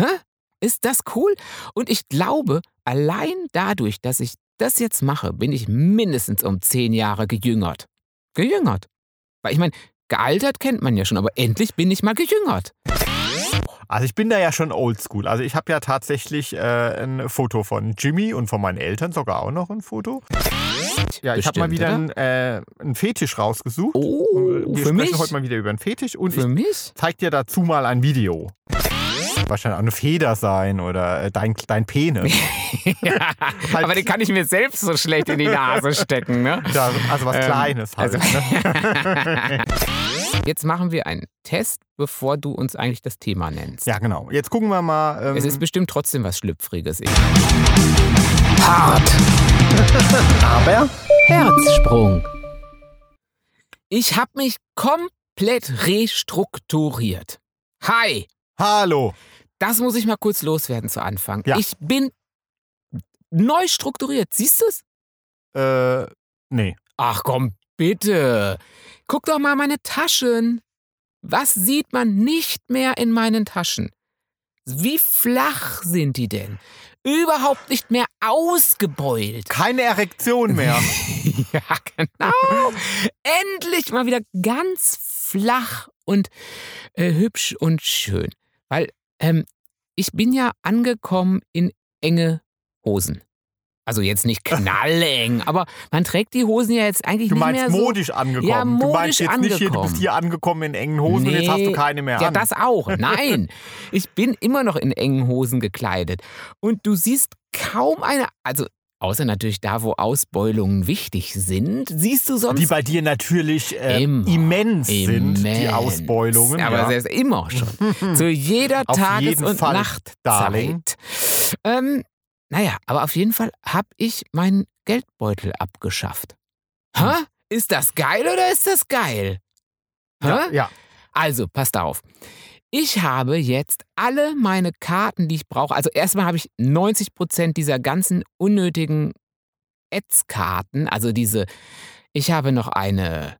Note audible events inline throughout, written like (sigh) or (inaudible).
Hä? Ist das cool? Und ich glaube, allein dadurch, dass ich das jetzt mache, bin ich mindestens um zehn Jahre gejüngert. Gejüngert. Weil ich meine, gealtert kennt man ja schon, aber endlich bin ich mal gejüngert. Also ich bin da ja schon oldschool. Also ich habe ja tatsächlich äh, ein Foto von Jimmy und von meinen Eltern sogar auch noch ein Foto. Ja, ich habe mal wieder einen, äh, einen Fetisch rausgesucht. Oh, Wir für sprechen mich? heute mal wieder über einen Fetisch und Für ich mich? zeig dir dazu mal ein Video. Wahrscheinlich auch eine Feder sein oder äh, dein, dein Penis. (laughs) ja, Halt- aber den kann ich mir selbst so schlecht in die Nase stecken, ne? Ja, also was Ähm, Kleines halt. also- ne? (laughs) Jetzt machen wir einen Test, bevor du uns eigentlich das Thema nennst. Ja, genau. Jetzt gucken wir mal. Ähm, Es ist bestimmt trotzdem was Schlüpfriges. Hart. (laughs) Aber Herzsprung. Ich habe mich komplett restrukturiert. Hi, Hallo. Das muss ich mal kurz loswerden zu Anfang. Ja. Ich bin neu strukturiert. Siehst du es? Äh, nee. Ach komm, bitte. Guck doch mal meine Taschen. Was sieht man nicht mehr in meinen Taschen? Wie flach sind die denn? Überhaupt nicht mehr ausgebeult. Keine Erektion mehr. (laughs) ja, genau. Endlich mal wieder ganz flach und äh, hübsch und schön. Weil ähm, ich bin ja angekommen in enge Hosen. Also jetzt nicht (laughs) knalleng, aber man trägt die Hosen ja jetzt eigentlich Du nicht meinst mehr so. modisch angekommen. Ja, du meinst modisch jetzt nicht hier, du angekommen. bist hier angekommen in engen Hosen und jetzt hast du Nee, keine mehr Ja, an. das auch. (laughs) Nein, ich bin immer noch in engen Hosen gekleidet. Und du siehst kaum eine, also außer natürlich da, wo Ausbeulungen wichtig sind, siehst du sonst die bei dir natürlich äh, Immer. immens, sind, die Immens. Ausbeulungen. Aber ja. selbst immer schon. (laughs) Zu jeder Auf Tages- und Fall, Nachtzeit. Darling. Ähm, naja, aber auf jeden Fall habe ich meinen Geldbeutel abgeschafft. Hä? Ist das geil oder ist das geil? Hä? ja, ja. Also, passt auf. Ich habe jetzt alle meine Karten, die ich brauche. Also erstmal habe ich 90 Prozent dieser ganzen unnötigen Ads-Karten. Also diese, ich habe noch eine,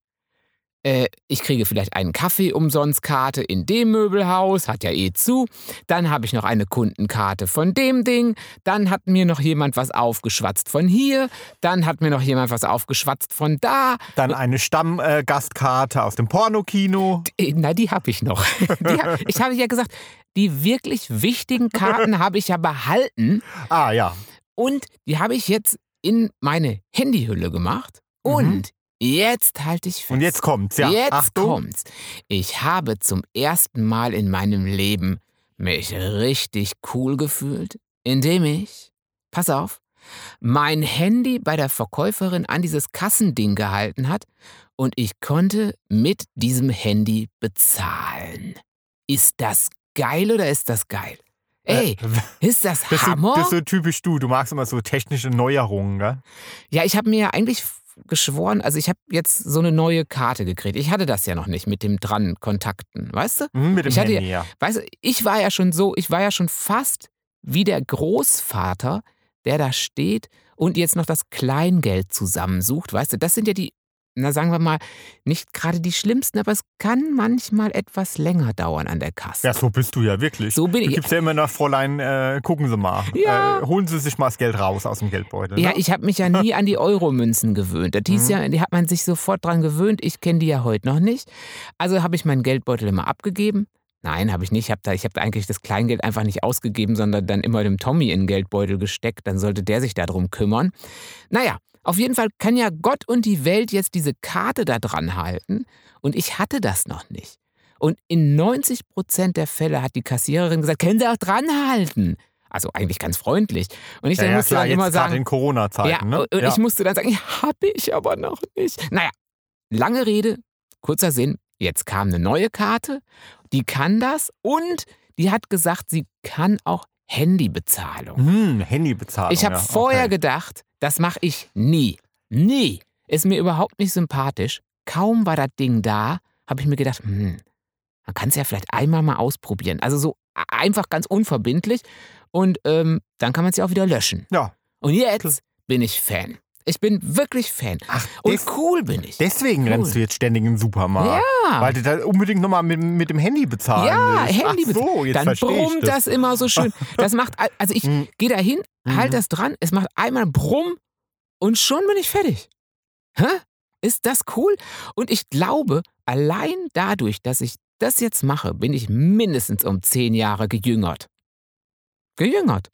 äh, ich kriege vielleicht einen Kaffee umsonst Karte in dem Möbelhaus, hat ja eh zu. Dann habe ich noch eine Kundenkarte von dem Ding. Dann hat mir noch jemand was aufgeschwatzt von hier. Dann hat mir noch jemand was aufgeschwatzt von da. Dann eine Stammgastkarte aus dem Pornokino. Äh, Na, die habe ich noch. (laughs) Die hab, ich habe ja gesagt, die wirklich wichtigen Karten (laughs) habe ich ja behalten Ah ja. und die habe ich jetzt in meine Handyhülle gemacht. Und jetzt halte ich fest. Und jetzt kommt's, ja. Jetzt Achtung. kommt's. Ich habe zum ersten Mal in meinem Leben mich richtig cool gefühlt, indem ich, pass auf, mein Handy bei der Verkäuferin an dieses Kassending gehalten hat und ich konnte mit diesem Handy bezahlen. Ist das geil oder ist das geil? Ey, Äh, ist das Das ist, so, Hammer? das ist so typisch du. Du magst immer so technische Neuerungen, gell? Ja, ich habe mir ja eigentlich geschworen, also ich habe jetzt so eine neue Karte gekriegt. Ich hatte das ja noch nicht mit dem dran Kontakten, weißt du? Mhm, mit dem Ich hatte Handy, ja. Weißt du, ich war ja schon so, ich war ja schon fast wie der Großvater, der da steht und jetzt noch das Kleingeld zusammensucht. Weißt du, das sind ja die, na sagen wir mal, nicht gerade die schlimmsten, aber es kann manchmal etwas länger dauern an der Kasse. Ja, so bist du ja wirklich. So bin du ich. gibst ja immer nach Fräulein, äh, gucken Sie mal. Ja. Äh, holen Sie sich mal das Geld raus aus dem Geldbeutel. Ja, ne? ich habe mich ja nie an die Euromünzen gewöhnt. Das hieß Mhm. ja, die hat man sich sofort dran gewöhnt. Ich kenne die ja heute noch nicht. Also habe ich meinen Geldbeutel immer abgegeben. Nein, habe ich nicht. Ich habe da, ich hab da eigentlich das Kleingeld einfach nicht ausgegeben, sondern dann immer dem Tommy in den Geldbeutel gesteckt. Dann sollte der sich darum kümmern. Naja, auf jeden Fall kann ja Gott und die Welt jetzt diese Karte da dran halten. Und ich hatte das noch nicht. Und in 90 Prozent der Fälle hat die Kassiererin gesagt, können Sie auch dran halten. Also eigentlich ganz freundlich. Und ich ja, dann ja, musste klar, dann jetzt immer sagen, in Corona-Zeiten. ja, ne? und ja. ich musste dann sagen, ja, habe ich aber noch nicht. Naja, lange Rede, kurzer Sinn. Jetzt kam eine neue Karte, die kann das und die hat gesagt, sie kann auch Handybezahlung. Hm, Handybezahlung. Ich habe ja, vorher okay. gedacht, das mache ich nie. Nie. Ist mir überhaupt nicht sympathisch. Kaum war das Ding da, habe ich mir gedacht, hm, man kann es ja vielleicht einmal mal ausprobieren. Also so einfach ganz unverbindlich und ähm, dann kann man es ja auch wieder löschen. Ja. Und jetzt bin ich Fan. Ich bin wirklich Fan. Ach, Und cool bin ich. Deswegen Cool. rennst du jetzt ständig in den Supermarkt. Ja. Weil du da unbedingt nochmal mit, mit dem Handy bezahlen Ja, willst. Handy Ach so, jetzt Dann brummt das. das immer so schön. (laughs) Das macht, al- also ich Mhm. gehe da hin, halt Mhm. das dran, es macht einmal Brumm und schon bin ich fertig. Hä? Ist das cool? Und ich glaube, allein dadurch, dass ich das jetzt mache, bin ich mindestens um zehn Jahre gejüngert. Gejüngert.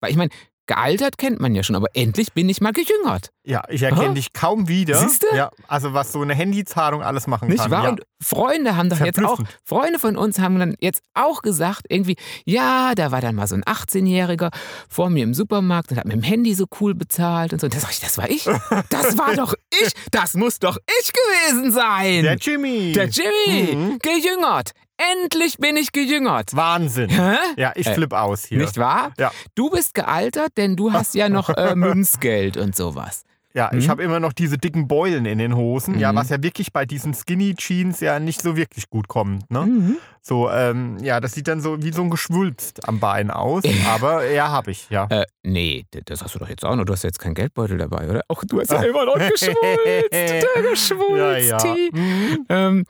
Weil ich meine, gealtert kennt man ja schon, aber endlich bin ich mal gejüngert. Ja, ich erkenne Aha. dich kaum wieder. Siehste? Ja, also was so eine Handyzahlung alles machen Nicht kann. wahr? Ja. Und Freunde haben doch jetzt auch. Freunde von uns haben dann jetzt auch gesagt, irgendwie, ja, da war dann mal so ein 18-Jähriger vor mir im Supermarkt und hat mit dem Handy so cool bezahlt und so. Und da sag ich, das war ich. (laughs) Das war doch ich. Das muss doch ich gewesen sein. Der Jimmy. Der Jimmy. Mhm. Gejüngert. Endlich bin ich gejüngert. Wahnsinn. Hä? Ja, ich Äh, flipp aus hier. Nicht wahr? Ja. Du bist gealtert, denn du hast ja noch äh, (laughs) Münzgeld und sowas. Ja, ich Mhm. habe immer noch diese dicken Beulen in den Hosen, ja, Mhm. was ja wirklich bei diesen Skinny Jeans ja nicht so wirklich gut kommt. Ne? Mhm. So, ähm, ja, das sieht dann so wie so ein Geschwulst am Bein aus, aber ja, habe ich, ja. Äh, nee, das hast du doch jetzt auch noch. Du hast ja jetzt keinen Geldbeutel dabei, oder? Ach, du hast ja immer noch geschwulst. (laughs) Der geschwulst. ja, ja. Mhm. Ähm,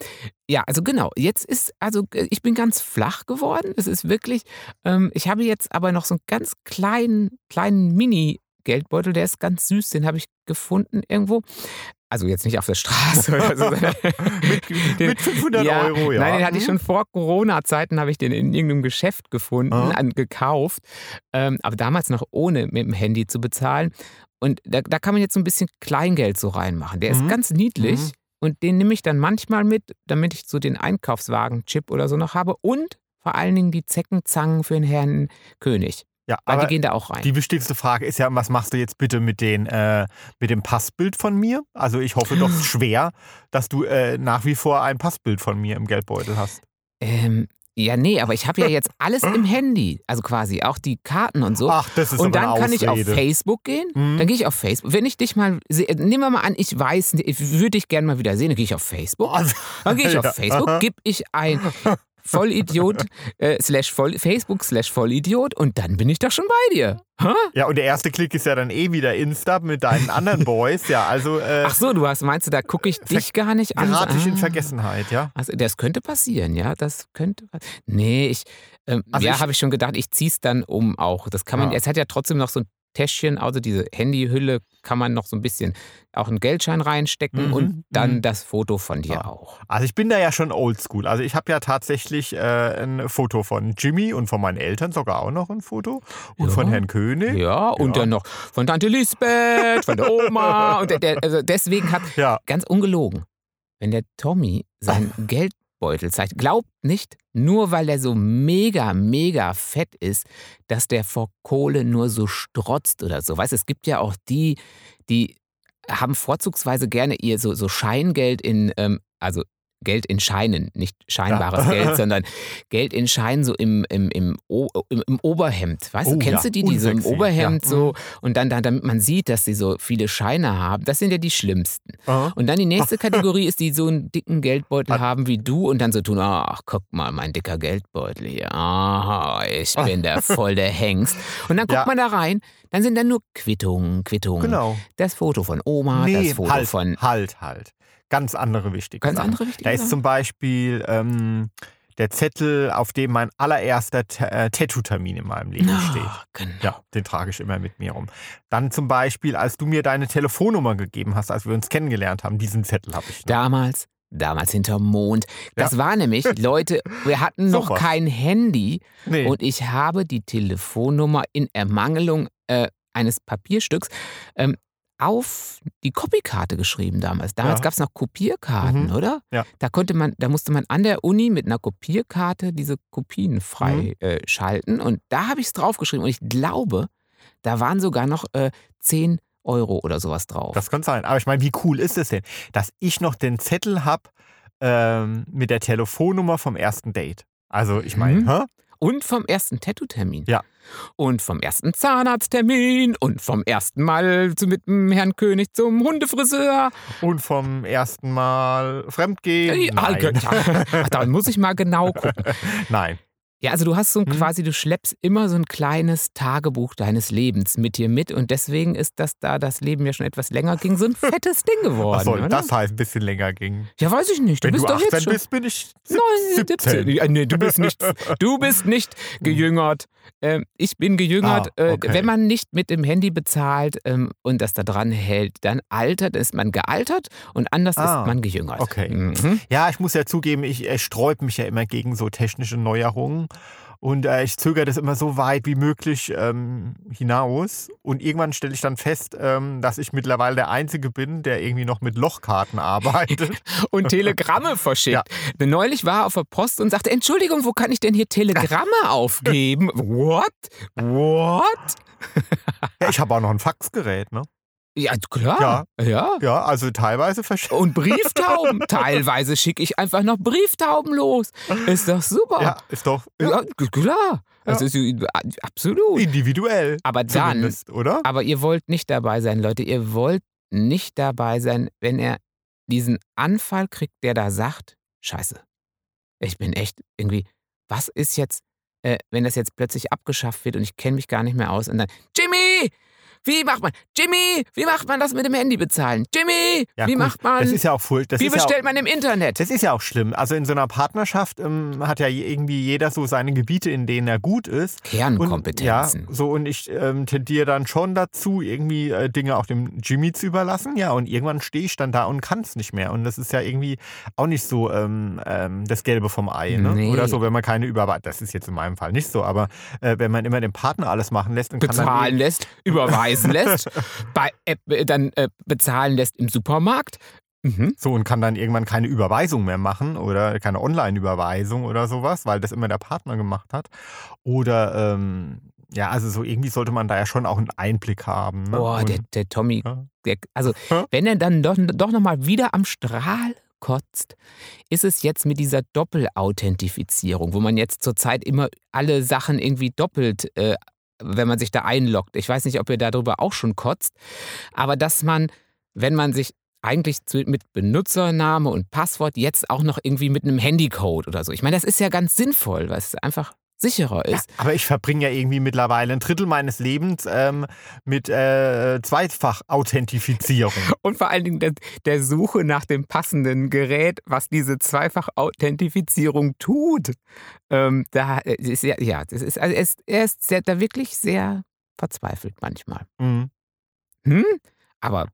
ja, also genau. Jetzt ist, also äh, ich bin ganz flach geworden. Es ist wirklich, ähm, ich habe jetzt aber noch so einen ganz kleinen, kleinen Mini-Geldbeutel, der ist ganz süß, den habe ich gefunden irgendwo. Also jetzt nicht auf der Straße oder so. sondern den- (laughs) Mit 500 (laughs) Euro, ja. Nein, den hatte ich Mhm. schon vor Corona-Zeiten, habe ich den in irgendeinem Geschäft gefunden, an, gekauft. Ähm, aber damals noch ohne mit dem Handy zu bezahlen. Und da, da kann man jetzt so ein bisschen Kleingeld so reinmachen. Der ist Mhm. ganz niedlich. Mhm. Und den nehme ich dann manchmal mit, damit ich so den Einkaufswagen-Chip oder so noch habe. Und vor allen Dingen die Zeckenzangen für den Herrn König. Ja, Weil die gehen da auch rein. die wichtigste Frage ist ja, was machst du jetzt bitte mit, den, äh, mit dem Passbild von mir? Also ich hoffe doch (laughs) schwer, dass du äh, nach wie vor ein Passbild von mir im Geldbeutel hast. ähm, ja, nee, aber ich habe ja jetzt alles im (laughs) Handy. Also quasi auch die Karten und so. Ach, das ist und dann kann ich auf. Facebook gehen. Mhm. Dann gehe ich auf Facebook. Wenn ich dich mal sehe, nehmen wir mal an, ich weiß, ich würde dich gerne mal wieder sehen, dann gehe ich auf Facebook. (laughs) Dann gehe ich auf Facebook, gebe ich ein Vollidiot äh, slash voll, Facebook slash Vollidiot und dann bin ich doch schon bei dir. Hä? Ja, und der erste Klick ist ja dann eh wieder Insta mit deinen anderen Boys. Ja, also äh, Ach so, du hast, meinst du, da gucke ich dich gar nicht an? gerate ich in Ah. Vergessenheit, ja? Also das könnte passieren, ja, das könnte. Nee, ich, ähm, Also ja, habe ich schon gedacht, ich ziehe es dann um auch. Das kann man, Ja. es hat ja trotzdem noch so ein Täschchen, also diese Handyhülle kann man noch so ein bisschen auch einen Geldschein reinstecken Mhm, und dann mhm. das Foto von dir Ja. auch. Also ich bin da ja schon oldschool. Also ich habe ja tatsächlich äh, ein Foto von Jimmy und von meinen Eltern sogar auch noch ein Foto. Und Ja. von Herrn König. Ja, und Ja. dann noch von Tante Lisbeth, von der Oma. (laughs) und der, der, also deswegen hat, Ja. ganz ungelogen, wenn der Tommy seinen (laughs) Geldbeutel zeigt, glaubt nicht, nur weil er so mega, mega fett ist, dass der vor Kohle nur so strotzt oder so. Weißt es gibt ja auch die, die haben vorzugsweise gerne ihr so, so Scheingeld in, ähm, also Geld in Scheinen, nicht scheinbares Ja. (laughs) Geld, sondern Geld in Scheinen so im, im, im, O- im, im Oberhemd. Weißt Oh du, kennst ja, du die, die so im Oberhemd ja. so und dann, dann, damit man sieht, dass sie so viele Scheine haben. Das sind ja die schlimmsten. Aha. Und dann die nächste (laughs) Kategorie ist, die so einen dicken Geldbeutel Ah. haben wie du und dann so tun, ach, guck mal, mein dicker Geldbeutel hier. Ah, ich bin der voll der Hengst. (laughs) Und dann guckt man da rein, dann sind da nur Quittungen, Quittungen. Genau. Das Foto von Oma, nee, das Foto halt, von... halt, halt. Ganz andere wichtige Ganz Sachen. andere wichtige Da ist zum Beispiel ähm, der Zettel, auf dem mein allererster äh, Tattoo-Termin in meinem Leben steht. Ah, genau. Ja, den trage ich immer mit mir rum. Dann zum Beispiel, als du mir deine Telefonnummer gegeben hast, als wir uns kennengelernt haben, diesen Zettel habe ich noch. Damals, damals hinterm Mond. Das war nämlich, (laughs) Leute, wir hatten noch Super. kein Handy nee. und ich habe die Telefonnummer in Ermangelung äh, eines Papierstücks ähm, auf die Kopikarte geschrieben damals. Damals Ja. gab es noch Kopierkarten, Mhm. oder? Ja. Da konnte man, da musste man an der Uni mit einer Kopierkarte diese Kopien Mhm. freischalten. Und da habe ich es draufgeschrieben. Und ich glaube, da waren sogar noch äh, 10 Euro oder sowas drauf. Das kann sein. Aber ich meine, wie cool ist es denn, dass ich noch den Zettel habe ähm, mit der Telefonnummer vom ersten Date? Also, ich meine, Mhm. Und vom ersten Tattoo-Termin. Ja. Und vom ersten Zahnarzttermin. Und vom ersten Mal mit dem Herrn König zum Hundefriseur. und vom ersten Mal Fremdgehen? Ah, Nein. (laughs) Ach, da muss ich mal genau gucken. Nein. Ja, also du hast so ein Hm. quasi, du schleppst immer so ein kleines Tagebuch deines Lebens mit dir mit und deswegen ist das, da das Leben ja schon etwas länger ging, so ein (laughs) fettes Ding geworden, Achso, oder? das heißt ein bisschen länger ging. ja, weiß ich nicht. Du Wenn bist du doch 18 jetzt schon. bist, bin ich sieb- Nein, 17. Ja, nee, du bist nicht, (laughs) du bist nicht gejüngert. Ähm, ich bin gejüngert. Ah, Äh, okay. wenn man nicht mit dem Handy bezahlt ähm, und das da dran hält, dann altert, ist man gealtert und anders Ah, ist man gejüngert. okay. Mhm. Ja, ich muss ja zugeben, ich äh, sträub mich ja immer gegen so technische Neuerungen. Und äh, ich zögere das immer so weit wie möglich ähm, hinaus. Und irgendwann stelle ich dann fest, ähm, dass ich mittlerweile der Einzige bin, der irgendwie noch mit Lochkarten arbeitet. (laughs) Und Telegramme verschickt. (laughs) Ja. Neulich war er auf der Post und sagte, Entschuldigung, wo kann ich denn hier Telegramme (laughs) aufgeben? What? What? ja, ich habe auch noch ein Faxgerät, ne? Ja, klar. ja. Ja, also teilweise verschickt. (laughs) Und Brieftauben. (laughs) Teilweise schicke ich einfach noch Brieftauben los. Ist doch super. Ja, ist doch Ja, klar. Das Ja. ist absolut. individuell. Aber dann, oder? aber ihr wollt nicht dabei sein, Leute. Ihr wollt nicht dabei sein, wenn er diesen Anfall kriegt, der da sagt, scheiße, ich bin echt irgendwie, was ist jetzt, äh, wenn das jetzt plötzlich abgeschafft wird und ich kenne mich gar nicht mehr aus und dann, Jimmy, wie macht man, Jimmy, wie macht man das mit dem Handy bezahlen? Jimmy, Ja, wie gut, macht man, Das ist ja auch furcht. Das wie ist ja auch, bestellt man im Internet? Das ist ja auch schlimm. Also in so einer Partnerschaft ähm, hat ja irgendwie jeder so seine Gebiete, in denen er gut ist. Und, ja, Kernkompetenzen. so und ich ähm, tendiere dann schon dazu, irgendwie äh, Dinge auch dem Jimmy zu überlassen. Ja, und irgendwann stehe ich dann da und kann es nicht mehr. Und das ist ja irgendwie auch nicht so ähm, ähm, das Gelbe vom Ei. Ne? Nee. Oder so, wenn man keine Überweisung, das ist jetzt in meinem Fall nicht so, aber äh, wenn man immer den Partner alles machen lässt und kann dann bezahlen lässt, überweisen lässt, (laughs) bei äh, dann äh, bezahlen lässt im Supermarkt. Mhm. So und kann dann irgendwann keine Überweisung mehr machen oder keine Online-Überweisung oder sowas, weil das immer der Partner gemacht hat. Oder ähm, ja, also so irgendwie sollte man da ja schon auch einen Einblick haben. Ne? Boah, der, Und- der Tommy, Ja. der, also (laughs) Hä? wenn er dann doch, doch nochmal wieder am Strahl kotzt, ist es jetzt mit dieser Doppelauthentifizierung, wo man jetzt zurzeit immer alle Sachen irgendwie doppelt, äh, wenn man sich da einloggt. Ich weiß nicht, ob ihr darüber auch schon kotzt, aber dass man, wenn man sich eigentlich mit Benutzername und Passwort jetzt auch noch irgendwie mit einem Handycode oder so. Ich meine, das ist ja ganz sinnvoll, weil es einfach sicherer Ja, ist. aber ich verbringe ja irgendwie mittlerweile ein Drittel meines Lebens ähm, mit äh, Zweifach-Authentifizierung. (laughs) Und vor allen Dingen der, der Suche nach dem passenden Gerät, was diese Zweifach-Authentifizierung tut. Ähm, da äh, ist ja, ja, das ist, also er ist, er ist sehr, da wirklich sehr verzweifelt manchmal. Mhm. Hm? Aber?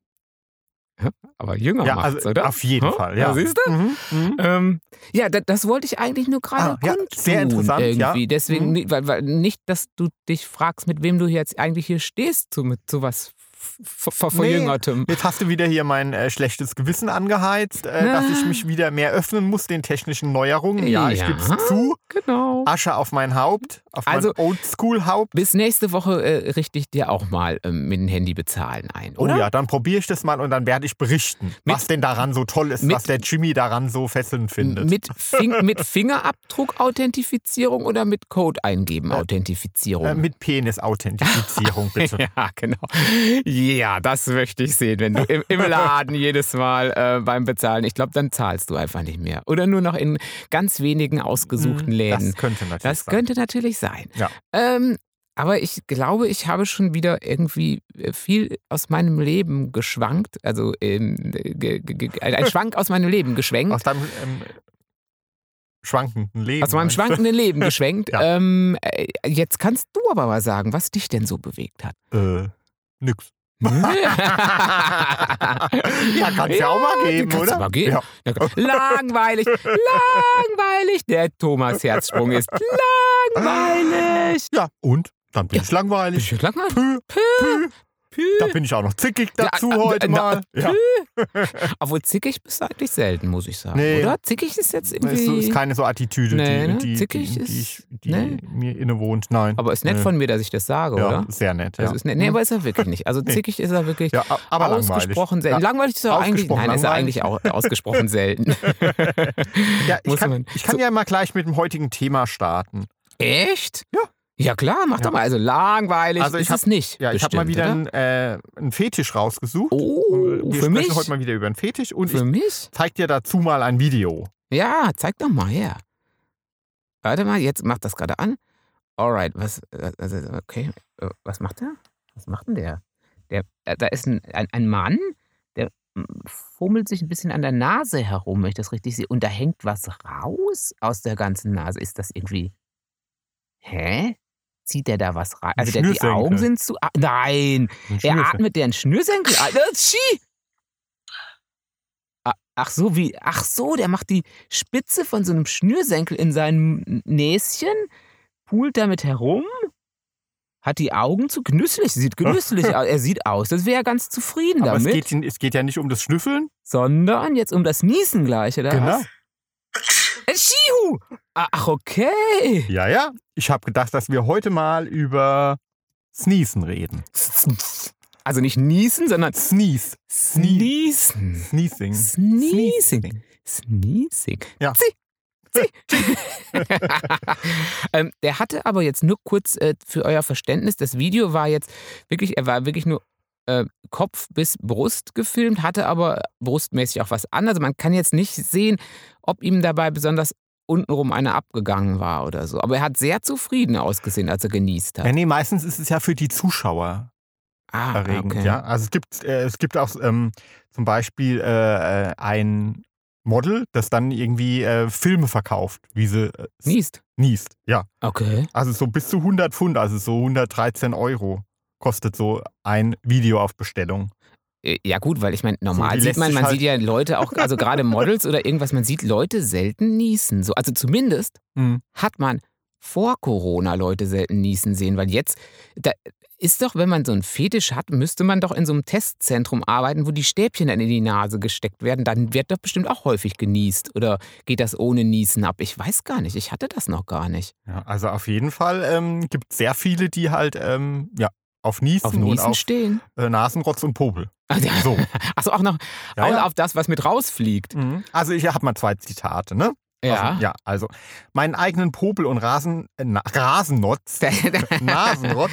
Aber jünger Ja, macht's, also oder? auf jeden Hä? Fall. Ja, Ja, siehst du? Mhm. Mhm. Ähm, ja, da, das wollte ich eigentlich nur gerade Ah, ja, sehr interessant, ja. irgendwie. Deswegen, Mhm. weil, weil nicht, dass du dich fragst, mit wem du jetzt eigentlich hier stehst, so mit sowas ver- ver- Verjüngertem. Jetzt hast du wieder hier mein äh, schlechtes Gewissen angeheizt, äh, dass ich mich wieder mehr öffnen muss den technischen Neuerungen. Ja, ich Ja. gebe es zu. Genau. Asche auf mein Haupt, auf Also- Oldschool-Haupt. Bis nächste Woche äh, richte ich dir auch mal ähm, mit dem Handy bezahlen ein, Oh oder? ja, dann probiere ich das mal und dann werde ich berichten, Mit- was denn daran so toll ist, mit- was der Jimmy daran so fesselnd findet. Mit, Fing mit Fingerabdruck-Authentifizierung oder mit Code eingeben Authentifizierung? äh, mit Penis-Authentifizierung, (laughs) bitte. Ja, genau. Ja, das möchte ich sehen, wenn du im, im Laden jedes Mal äh, beim Bezahlen, ich glaube, dann zahlst du einfach nicht mehr. Oder nur noch in ganz wenigen ausgesuchten Läden. Das könnte natürlich Das sein. könnte natürlich sein. Ja. Ähm, aber ich glaube, ich habe schon wieder irgendwie äh, viel aus meinem Leben geschwankt. Also ähm, ge, ge, ein Schwank aus meinem Leben geschwenkt. Aus deinem ähm, schwankenden Leben. Aus meinem schwankenden Leben (laughs) geschwenkt. Ja. ähm, äh, jetzt kannst du aber mal sagen, was dich denn so bewegt hat. Äh, nix. (laughs) ja, kann's ja, auch mal geben, kannst oder? Mal geben. Ja. Langweilig, langweilig. Der Thomas Herzsprung ist langweilig. ja, und? Dann bin Ja. ich langweilig. Bist du langweilig? Pü, pü. Pü. Da bin ich auch noch zickig dazu äh, heute na, mal. Ja. (laughs) Obwohl zickig bist du eigentlich selten, muss ich sagen. Nee. Oder? Zickig ist jetzt Das ist, irgendwie. ist keine so Attitüde, Nee, ne? die, die, Zickig die, ist- die, ich, die nee. mir innewohnt. Nein. aber ist nett Nee. von mir, dass ich das sage, ja, oder? sehr nett. Das ja. ist nett. Nee, Hm. aber ist er wirklich nicht. Also (laughs) zickig ist er wirklich ja, aber langweilig. ausgesprochen selten. Ja. Langweilig ist er eigentlich. Nein, ist er langweilig. eigentlich auch ausgesprochen (laughs) selten. Ja, ich kann, ich kann so- ja mal gleich mit dem heutigen Thema starten. Echt? Ja. Ja klar, mach Ja. doch mal. Also langweilig Also ich ist hab- es nicht. Ja, ich habe mal wieder einen, äh, einen Fetisch rausgesucht. Oh, Wir für sprechen mich? heute mal wieder über einen Fetisch und Für ich mich? zeig dir dazu mal ein Video. Ja, zeig doch mal her. Warte mal, jetzt macht das gerade an. Alright, was, also, okay, äh, was macht der? Was macht denn der? der äh, da ist ein, ein, ein Mann, der mm, fummelt sich ein bisschen an der Nase herum, wenn ich das richtig sehe. Und da hängt was raus aus der ganzen Nase. Ist das irgendwie. Hä? Zieht der da was rein? Ein Also der, die. Augen sind zu. ah, Nein! Ein Er atmet der einen Schnürsenkel ein. Das! Ah, Ach so, wie. Ach so, der macht die Spitze von so einem Schnürsenkel in seinem Näschen, pult damit herum, hat die Augen zu. Genüsslich, sieht genüsslich aus. Er sieht aus, als wäre er ganz zufrieden Aber es damit. geht, es geht ja nicht um das Schnüffeln. sondern jetzt um das Niesen gleich, oder Genau. was? Äh, Schihu! Ach, okay. Ja, ja. Ich habe gedacht, dass wir heute mal über Sneezen reden. Also nicht niesen, sondern Sneeze. Sneezen. Sneezing. Sneezing. Sneezing. Ja. Zieh. (laughs) ähm, der hatte aber jetzt nur kurz äh, für euer Verständnis, das Video war jetzt wirklich, er war wirklich nur äh, Kopf bis Brust gefilmt, hatte aber brustmäßig auch was an. Also man kann jetzt nicht sehen, ob ihm dabei besonders untenrum eine abgegangen war oder so. Aber er hat sehr zufrieden ausgesehen, als er genießt hat. Ja, nee, meistens ist es ja für die Zuschauer ah, erregend. okay. Ja? Also es gibt, äh, es gibt auch ähm, zum Beispiel äh, äh, ein Model, das dann irgendwie äh, Filme verkauft, wie sie äh, Niest. niest. Ja, Okay. also so bis zu 100 Pfund, also so 113 Euro kostet so ein Video auf Bestellung. Äh, Ja gut, weil ich meine, normal die sieht man, man halt- sieht ja Leute auch, also gerade (laughs) Models oder irgendwas, man sieht Leute selten niesen. So, also zumindest Hm. hat man vor Corona Leute selten niesen sehen, weil jetzt, da ist doch, wenn man so einen Fetisch hat, müsste man doch in so einem Testzentrum arbeiten, wo die Stäbchen dann in die Nase gesteckt werden. Dann wird doch bestimmt auch häufig genießt. Oder geht das ohne Niesen ab? Ich weiß gar nicht. Ich hatte das noch gar nicht. Ja, also auf jeden Fall ähm, gibt es sehr viele, die halt ähm, ja, auf Niesen, Auf und Niesen auf stehen. äh, Nasenrotz und Popel. So. Achso, (laughs) auch noch Ja, auch ja. auf das, was mit rausfliegt. Mhm. Also ich habe mal zwei Zitate, ne? Ja. Also, ja, also meinen eigenen Popel und Rasen, äh, Rasennotz, (laughs) Nasenrotz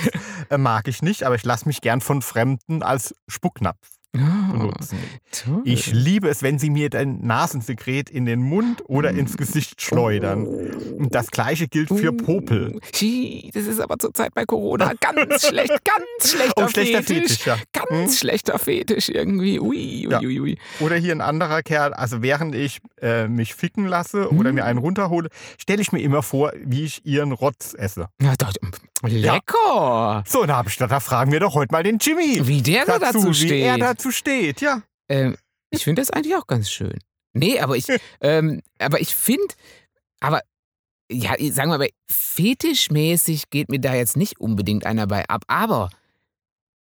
äh, mag ich nicht, aber ich lasse mich gern von Fremden als Spucknapf benutzen. toll. Ich liebe es, wenn sie mir dein Nasensekret in den Mund oder ins Gesicht schleudern. Und das gleiche gilt für Popel. Oh, Schi, Das ist aber zurzeit bei Corona ganz schlecht, ganz schlechter (laughs) Oh, schlechter Fetisch. Fetisch, ja. Ganz Hm? schlechter Fetisch irgendwie. Ui, ui, Ja. ui. Oder hier ein anderer Kerl, also während ich äh, mich ficken lasse oder Hm. mir einen runterhole, stelle ich mir immer vor, wie ich ihren Rotz esse. Ja, lecker. So, da habe ich gedacht, da fragen wir doch heute mal den Jimmy. Wie der da dazu, wie steht. er dazu steht, ja. ähm, ich finde das eigentlich auch ganz schön. Nee, aber ich, (laughs) ähm, aber ich finde, aber ja, sagen wir mal, fetischmäßig geht mir da jetzt nicht unbedingt einer bei ab, aber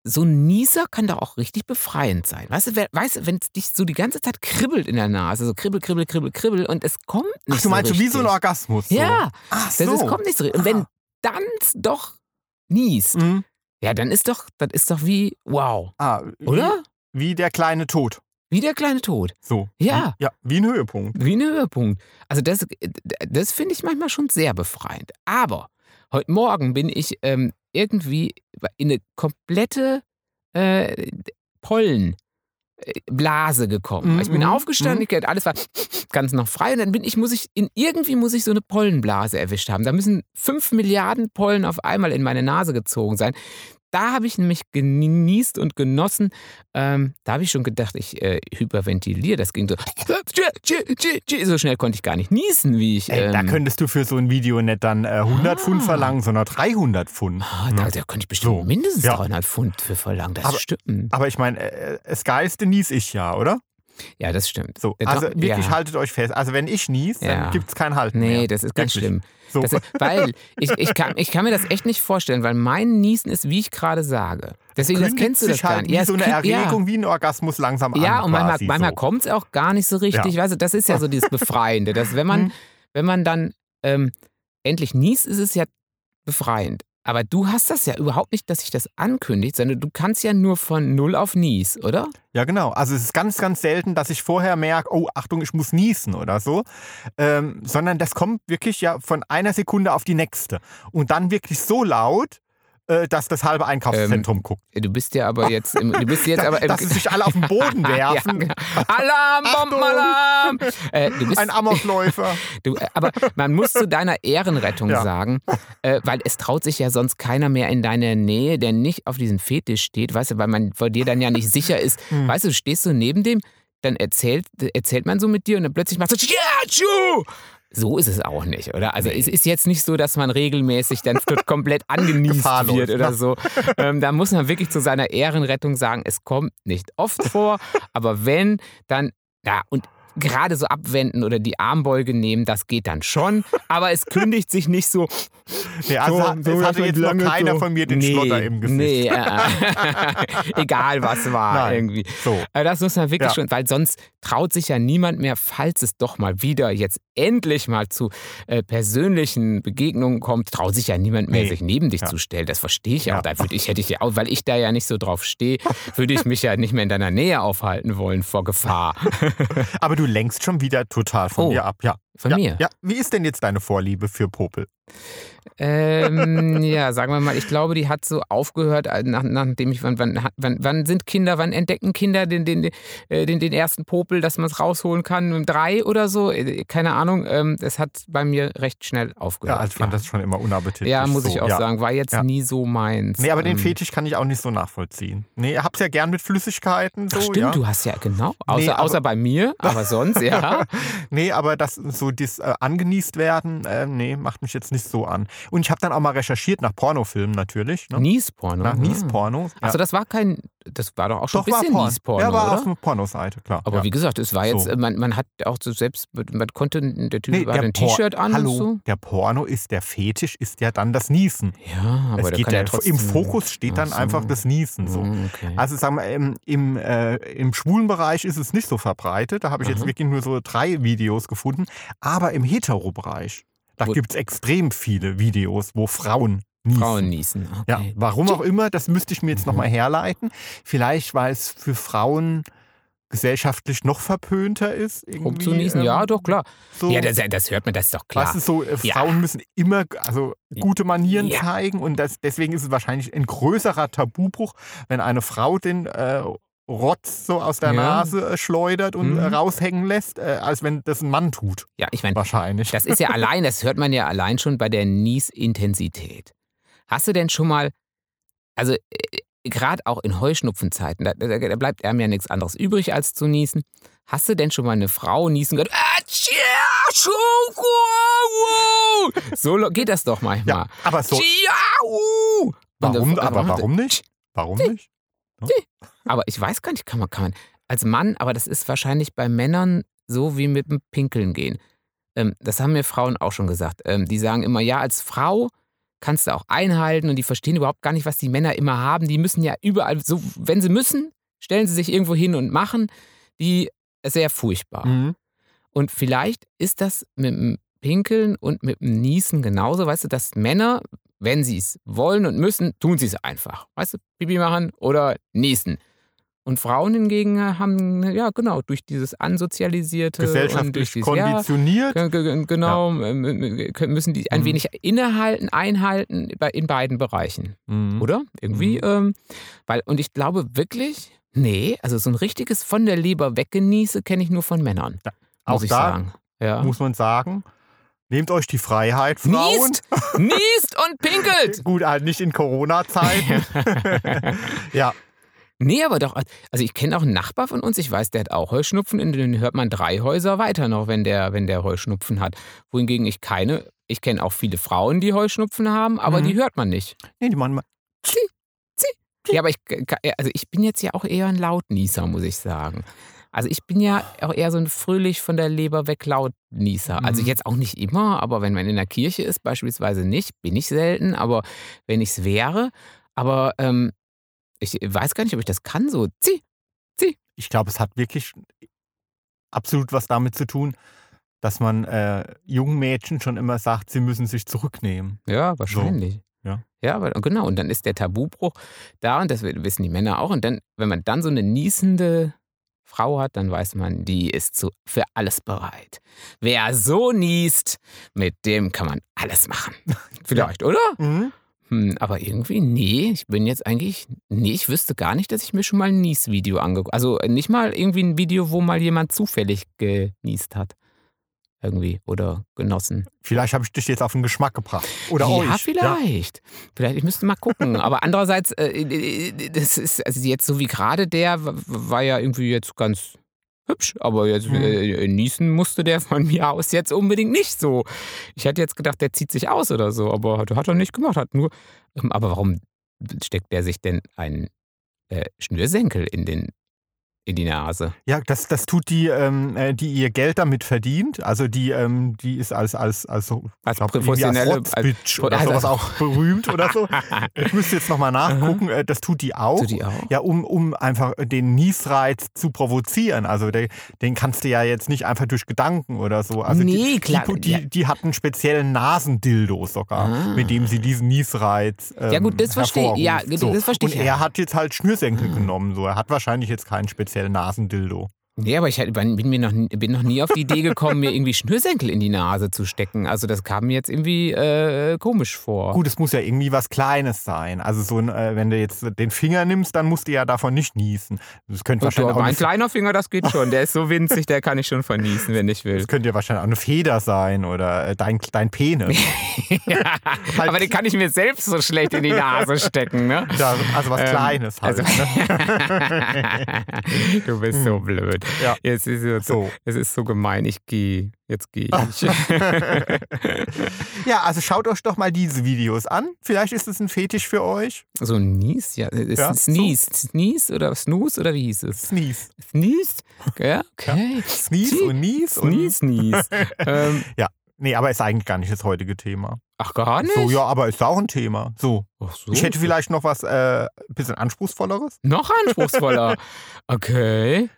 so ein Nieser kann doch auch richtig befreiend sein. Weißt du, wer- weißt du, wenn es dich so die ganze Zeit kribbelt in der Nase, so kribbel, kribbel, kribbel, kribbel und es kommt nicht Ach, du meinst so so wie so ein richtig. Orgasmus? So. Ja, Ach das so. ist, kommt nicht so richtig. Und wenn Ah. Dann doch niest, Mhm. ja, dann ist doch, das ist doch wie, wow, Ah, oder? Wie, wie der kleine Tod. Wie der kleine Tod. So. Ja. Ja, wie ein Höhepunkt. Wie ein Höhepunkt. Also das, das finde ich manchmal schon sehr befreiend. Aber heute Morgen bin ich ähm, irgendwie in eine komplette äh, Pollenblase gekommen. Mhm, ich bin mhm, aufgestanden, ich, alles war ganz noch frei und dann bin ich, muss ich, in, irgendwie muss ich so eine Pollenblase erwischt haben. Da müssen fünf Milliarden Pollen auf einmal in meine Nase gezogen sein. Da habe ich nämlich genießt und genossen. Ähm, da habe ich schon gedacht, ich äh, hyperventiliere. Das ging so. (laughs) So schnell konnte ich gar nicht niesen, wie ich. Ey, da ähm, könndest du für so ein Video nicht dann äh, 100 Pfund Ah. verlangen, sondern 300 Pfund. Ah, da, da könnte ich bestimmt So. mindestens Ja. 300 Pfund für verlangen. Das Aber- stimmt. Aber ich meine, äh, das Geilste nies ich ja, oder? Ja, das stimmt. So, Äh, also doch, wirklich ja. haltet euch fest. Also wenn ich nies, Ja. dann gibt es kein Halten mehr. Nee, das ist ganz Wirklich. schlimm. So. Ist, weil ich, ich, kann, ich kann mir das echt nicht vorstellen, weil mein Niesen ist, wie ich gerade sage. Deswegen, das kennst du das sich gar halt nicht. es so eine kün- ja. Erregung, wie ein Orgasmus langsam an. Ja, und manchmal, manchmal so. kommt es auch gar nicht so richtig. Ja. Weißt du, das ist ja so dieses Befreiende. Dass wenn man, Mhm. wenn man dann ähm, endlich niest, ist es ja befreiend. Aber du hast das ja überhaupt nicht, dass sich das ankündigt, sondern du kannst ja nur von null auf nies, oder? Ja, genau. Also es ist ganz, ganz selten, dass ich vorher merke, oh, Achtung, ich muss niesen oder so. Ähm, sondern das kommt wirklich ja von einer Sekunde auf die nächste. Und dann wirklich so laut, äh, dass das halbe Einkaufszentrum guckt. Du bist ja aber jetzt, im, du bist jetzt aber im, (laughs) dass sie sich alle auf den Boden (laughs) ja, werfen. genau. Alarm, Bombenalarm! Äh, du bist, Ein Amokläufer. (laughs) du, äh, aber man muss zu deiner Ehrenrettung Ja. sagen, äh, weil es traut sich ja sonst keiner mehr in deiner Nähe, der nicht auf diesen Fetisch steht, weißt du, weil man vor dir dann ja nicht sicher ist. Hm. Weißt du, du stehst so neben dem, dann erzählt, erzählt man so mit dir und dann plötzlich machst du ja, tschu! So ist es auch nicht, oder? Also es ist jetzt nicht so, dass man regelmäßig dann (laughs) komplett angenießt wird oder ne? so. Ähm, da muss man wirklich zu seiner Ehrenrettung sagen, es kommt nicht oft vor, (laughs) aber wenn, dann, ja, und gerade so abwenden oder die Armbeuge nehmen, das geht dann schon, aber es kündigt sich nicht so. Nee, also So, hat- so, es dass hatte jetzt noch keiner so- von mir den nee, Schlotter im Gesicht. Nee, äh, äh. (laughs) egal was war Nein. irgendwie. So. Aber das muss man wirklich Ja. schon, weil sonst traut sich ja niemand mehr, falls es doch mal wieder jetzt endlich mal zu äh, persönlichen Begegnungen kommt, traut sich ja niemand mehr, Nee. sich neben dich Ja. zu stellen. Das verstehe ich Ja. auch. Da würde ich, hätte ich ja auch, weil ich da ja nicht so drauf stehe, würde ich mich ja nicht mehr in deiner Nähe aufhalten wollen vor Gefahr. (laughs) Aber du lenkst schon wieder total von Oh, mir ab. Ja. Von ja, mir. Ja. Wie ist denn jetzt deine Vorliebe für Popel? Ähm, (laughs) ja, sagen wir mal, ich glaube, die hat so aufgehört, äh, nach, nachdem ich, wann, wann, wann, wann sind Kinder, wann entdecken Kinder den, den, äh, den, den ersten Popel, dass man es rausholen kann? Um drei oder so? Äh, Keine Ahnung. Ähm, das hat bei mir recht schnell Ja, aufgehört. also ich fand das schon immer unappetitlich. ja, muss so, ich auch ja. sagen. War jetzt Ja. nie so meins. Nee, aber den Ähm, Fetisch kann ich auch nicht so nachvollziehen. Nee, ich hab's ja gern mit Flüssigkeiten. So, Ach, stimmt, ja. du hast ja, genau. Außer, Nee, aber- außer bei mir, aber sonst, (laughs) ja. Nee, aber das so das äh, angenießt werden, äh, nee, macht mich jetzt nicht so an. Und ich habe dann auch mal recherchiert nach Pornofilmen natürlich. Ne? Nies-Porno. Nach ah. Nies-Pornos. Ja. Also das war kein, das war doch auch schon Doch, ein bisschen Porn. Nies-Porno, Ja, war oder? auf einer Pornoseite, klar. Aber ja. wie gesagt, es war jetzt, So. man, man hat auch so selbst, man konnte, der Typ Nee, hat ein T-Shirt an Hallo, so. der Porno ist, der Fetisch ist ja dann das Niesen. Ja, aber es der geht kann ja, trotzdem... Im Fokus steht dann so. einfach das Niesen. So. Hm, Okay. Also sagen wir, im, im, äh, im schwulen Bereich ist es nicht so verbreitet. Da habe ich jetzt Aha. wirklich nur so drei Videos gefunden. Aber im Hetero-Bereich, da gibt es extrem viele Videos, wo Frauen niesen. Frauen niesen. Okay. Ja, warum auch immer, das müsste ich mir jetzt Mhm. nochmal herleiten. Vielleicht, weil es für Frauen gesellschaftlich noch verpönter ist. Rumzuniesen, ähm, ja, doch, klar. So, Ja, das, das hört man, das ist doch klar. Weißt du, so, äh, Ja. Frauen müssen immer also gute Manieren Ja. zeigen und das, deswegen ist es wahrscheinlich ein größerer Tabubruch, wenn eine Frau den äh, Rotz so aus der Ja. Nase äh, schleudert und äh, Mhm. raushängen lässt, äh, als wenn das ein Mann tut. ja, ich meine, Wahrscheinlich. das ist ja allein, das hört man ja allein schon bei der Niesintensität. Hast du denn schon mal, also gerade auch in Heuschnupfenzeiten, da, da, da bleibt einem ja nichts anderes übrig als zu niesen. Hast du denn schon mal eine Frau niesen gehört? (laughs) So geht das doch manchmal. ja, aber so. Warum, da- aber warum nicht? Warum nicht? Aber ich weiß gar nicht, kann man, kann man als Mann, aber das ist wahrscheinlich bei Männern so wie mit dem Pinkeln gehen. Ähm, das haben mir Frauen auch schon gesagt. Ähm, die sagen immer, ja, als Frau kannst du auch einhalten und die verstehen überhaupt gar nicht, was die Männer immer haben. Die müssen ja überall, so, wenn sie müssen, stellen sie sich irgendwo hin und machen die sehr furchtbar. Mhm. Und vielleicht ist das mit dem Pinkeln und mit dem Niesen genauso, weißt du, dass Männer, wenn sie es wollen und müssen, tun sie es einfach. Weißt du, Pipi machen oder niesen. Und Frauen hingegen äh, haben, ja genau, durch dieses Ansozialisierte Gesellschaftlich dieses, ja, konditioniert. Ge- Genau, ähm, können- müssen die ein Mhm. wenig innehalten, einhalten in beiden Bereichen, Mhm. oder? Irgendwie, Mhm. ähm, weil, und ich glaube wirklich, nee, also so ein richtiges von der Leber weggenieße kenne ich nur von Männern, Auch muss ich sagen. Ja. muss man sagen, nehmt euch die Freiheit, Frauen. Niest, niest und pinkelt. (laughs) Gut, halt nicht in Corona-Zeiten. (laughs) ja, Nee, aber doch, also ich kenne auch einen Nachbar von uns, ich weiß, der hat auch Heuschnupfen, und den hört man drei Häuser weiter noch, wenn der, wenn der Heuschnupfen hat. Wohingegen ich keine, ich kenne auch viele Frauen, die Heuschnupfen haben, aber Mhm. die hört man nicht. nee, die machen Ja, aber ich, also ich bin jetzt ja auch eher ein Lautnießer, muss ich sagen. Also ich bin ja auch eher so ein fröhlich von der Leber weg Lautnießer. Also Mhm. jetzt auch nicht immer, aber wenn man in der Kirche ist, beispielsweise nicht, bin ich selten, aber wenn ich es wäre, aber ähm, ich weiß gar nicht, ob ich das kann, so zieh. ich glaube, es hat wirklich absolut was damit zu tun, dass man äh, jungen Mädchen schon immer sagt, sie müssen sich zurücknehmen. Ja, wahrscheinlich. ja. Ja, aber genau. Und dann ist der Tabubruch da und das wissen die Männer auch. Und dann, wenn man dann so eine niesende Frau hat, dann weiß man, die ist zu, für alles bereit. Wer so niest, mit dem kann man alles machen. (laughs) Vielleicht, oder? Mhm. Hm, aber irgendwie, nee, ich bin jetzt eigentlich, nee, ich wüsste gar nicht, dass ich mir schon mal ein Nies-Video angeguckt Also nicht mal irgendwie ein Video, wo mal jemand zufällig genießt hat. Irgendwie oder genossen. Vielleicht habe ich dich jetzt auf den Geschmack gebracht. Oder ja, euch. vielleicht. Vielleicht, ich müsste mal gucken. Aber andererseits, äh, äh, das ist also jetzt so wie gerade der, war ja irgendwie jetzt ganz hübsch. Aber jetzt Mhm. äh, niesen musste der von (laughs) mir aus jetzt unbedingt nicht so. Ich hätte jetzt gedacht, der zieht sich aus oder so. Aber hat, hat er nicht gemacht. Hat nur. Ähm, aber warum steckt der sich denn einen äh, Schnürsenkel in den in die Nase? Ja, das, das tut die, ähm, äh, die ihr Geld damit verdient. Also die, ähm, die ist als, als, als, so, Als glaub, professionelle- als Rotzbitch oder sowas auch berühmt oder so. (laughs) Ich müsste jetzt nochmal nachgucken. Äh, Das tut die auch. Tut die auch? Ja, um, um einfach den Niesreiz zu provozieren. Also der, den kannst du ja jetzt nicht einfach durch Gedanken oder so. Also Nee, die, klar, Die, die, die hat einen speziellen Nasendildo sogar, Ah. mit dem sie diesen Niesreiz ähm, Ja, gut, das verstehe ich. Ja, das verstehe Und ja. er hat jetzt halt Schnürsenkel genommen. So. Er hat wahrscheinlich jetzt keinen speziellen Nasendildo. Nee, aber ich halt- bin, mir noch, nie- bin noch nie auf die Idee gekommen, mir irgendwie Schnürsenkel in die Nase zu stecken. Also das kam mir jetzt irgendwie äh, komisch vor. Gut, es muss ja irgendwie was Kleines sein. Also so äh, wenn du jetzt den Finger nimmst, dann musst du ja davon nicht niesen. Das könnte Und wahrscheinlich auch mein eine, kleiner Finger, das geht schon. Der ist so winzig, der kann ich schon verniesen, wenn ich will. das könnte ja wahrscheinlich auch eine Feder sein oder äh, dein, dein Penis. (laughs) ja, aber den kann ich mir selbst so schlecht in die Nase stecken, ne? Ja, also was Ähm, Kleines halt. also- ne? (laughs) du bist so blöd. (laughs) Ja. Jetzt ist es so, So. es ist so gemein. Ich gehe. Jetzt gehe ich. (laughs) (laughs) Ja, also schaut euch doch mal diese Videos an. Vielleicht ist es ein Fetisch für euch. so ein Nies, ja. Ist Ja, ein Sneeze. Sneeze oder Snooze oder wie hieß es? Sneeze. Sneeze? Ja, okay. Sneeze und Nies. Und, Sneeze, Sneeze. ähm, nee, aber ist eigentlich gar nicht das heutige Thema. ach, gar nicht? So, ja, aber ist auch ein Thema. So. Ach so. Ich hätte vielleicht noch was äh, ein bisschen anspruchsvolleres. Noch anspruchsvoller. Okay.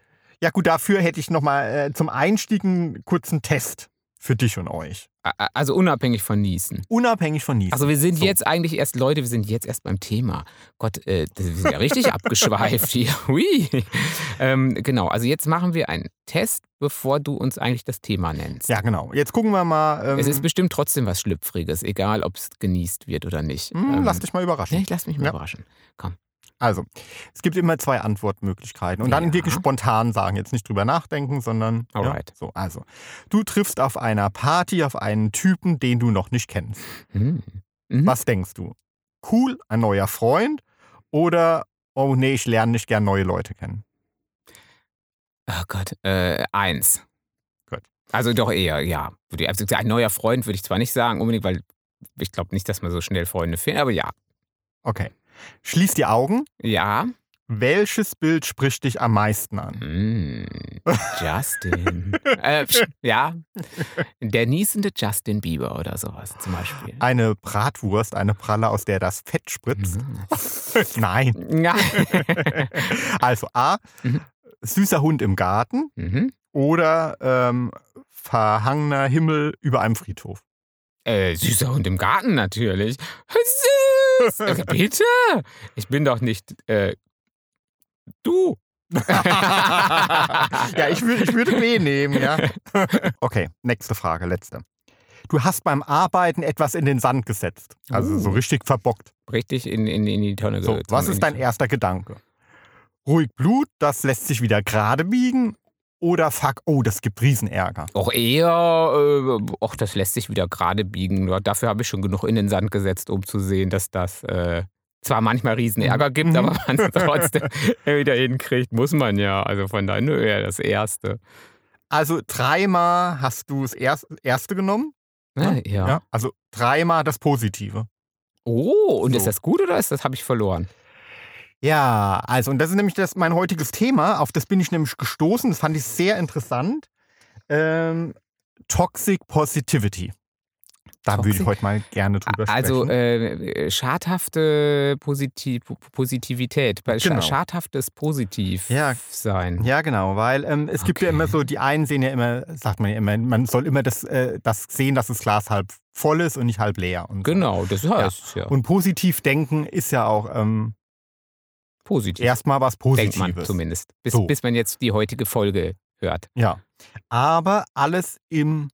Ja, gut, dafür hätte ich noch mal äh, zum Einstieg einen kurzen Test für dich und euch. Also unabhängig von Niesen. Unabhängig von Niesen. Also wir sind So. jetzt eigentlich erst, Leute, wir sind jetzt erst beim Thema. Gott, äh, das- wir sind ja richtig (laughs) abgeschweift hier. Hui. Ähm, genau, also jetzt machen wir einen Test, bevor du uns eigentlich das Thema nennst. Ja, genau. Jetzt gucken wir mal. Ähm, Es ist bestimmt trotzdem was Schlüpfriges, egal ob es genießt wird oder nicht. hm, Ähm, lass dich mal überraschen. Ja, ich lass mich mal Ja. überraschen. Also, es gibt immer zwei Antwortmöglichkeiten. Und dann Ja. wirklich spontan sagen, jetzt nicht drüber nachdenken, sondern. Ja, Alright. so, also. Du triffst auf einer Party auf einen Typen, den du noch nicht kennst. Hm. Mhm. Was denkst du? Cool, ein neuer Freund oder oh nee, ich lerne nicht gern neue Leute kennen? Oh Gott, äh, eins. Gut. Also doch eher, ja. Also ein neuer Freund würde ich zwar nicht sagen, unbedingt, weil ich glaube nicht, dass man so schnell Freunde findet, aber ja. Okay. Schließ die Augen. Ja. Welches Bild spricht dich am meisten an? Mm, Justin. (laughs) äh, ja. Der niesende Justin Bieber oder sowas zum Beispiel. Eine Bratwurst, eine Pralle, aus der das Fett spritzt? Mhm. (laughs) Nein. Ja. (laughs) Also A, Mhm. süßer Hund im Garten mhm. oder ähm, verhangener Himmel über einem Friedhof. äh, süßer Hund im Garten natürlich. Süß. Äh, bitte. Ich bin doch nicht äh, du. (laughs) ja, ich, würd, ich würde B nehmen, ja. (laughs) Okay, nächste Frage, letzte. Du hast beim Arbeiten etwas in den Sand gesetzt. Also so Uh. richtig verbockt. Richtig in, in, in die Tonne So, was ist dein erster Gedanke? Ruhig Blut, das lässt sich wieder gerade biegen. Oder fuck, oh, das gibt Riesenärger. Auch eher, äh, ach, das lässt sich wieder gerade biegen. Dafür habe ich schon genug in den Sand gesetzt, um zu sehen, dass das äh, zwar manchmal Riesenärger gibt, Mhm. aber man es (laughs) trotzdem (laughs) wieder hinkriegt, muss man ja. Also von daher, nö, eher das Erste. Also dreimal hast du das erst, erste genommen. Ne? Ja. Also dreimal das Positive. Oh, und So. ist das gut oder ist das habe ich verloren? Ja, also, und das ist nämlich das, mein heutiges Thema. Auf das bin ich nämlich gestoßen. Das fand ich sehr interessant. Ähm, Toxic Positivity. Da würde ich Toxic? heute mal gerne drüber Also sprechen. äh, schadhafte Positiv Positivität, Genau. schadhaftes Positiv Ja. sein. ja, genau, weil ähm, es gibt ja Okay. immer so, die einen sehen ja immer, sagt man ja immer, man soll immer das, äh, das sehen, dass das Glas halb voll ist und nicht halb leer. Und so. Genau, das heißt es ja. Und positiv denken ist ja auch ähm, Positiv. erstmal was denkt Positives. man zumindest. Bis, So. bis man jetzt die heutige Folge hört. Ja. Aber alles im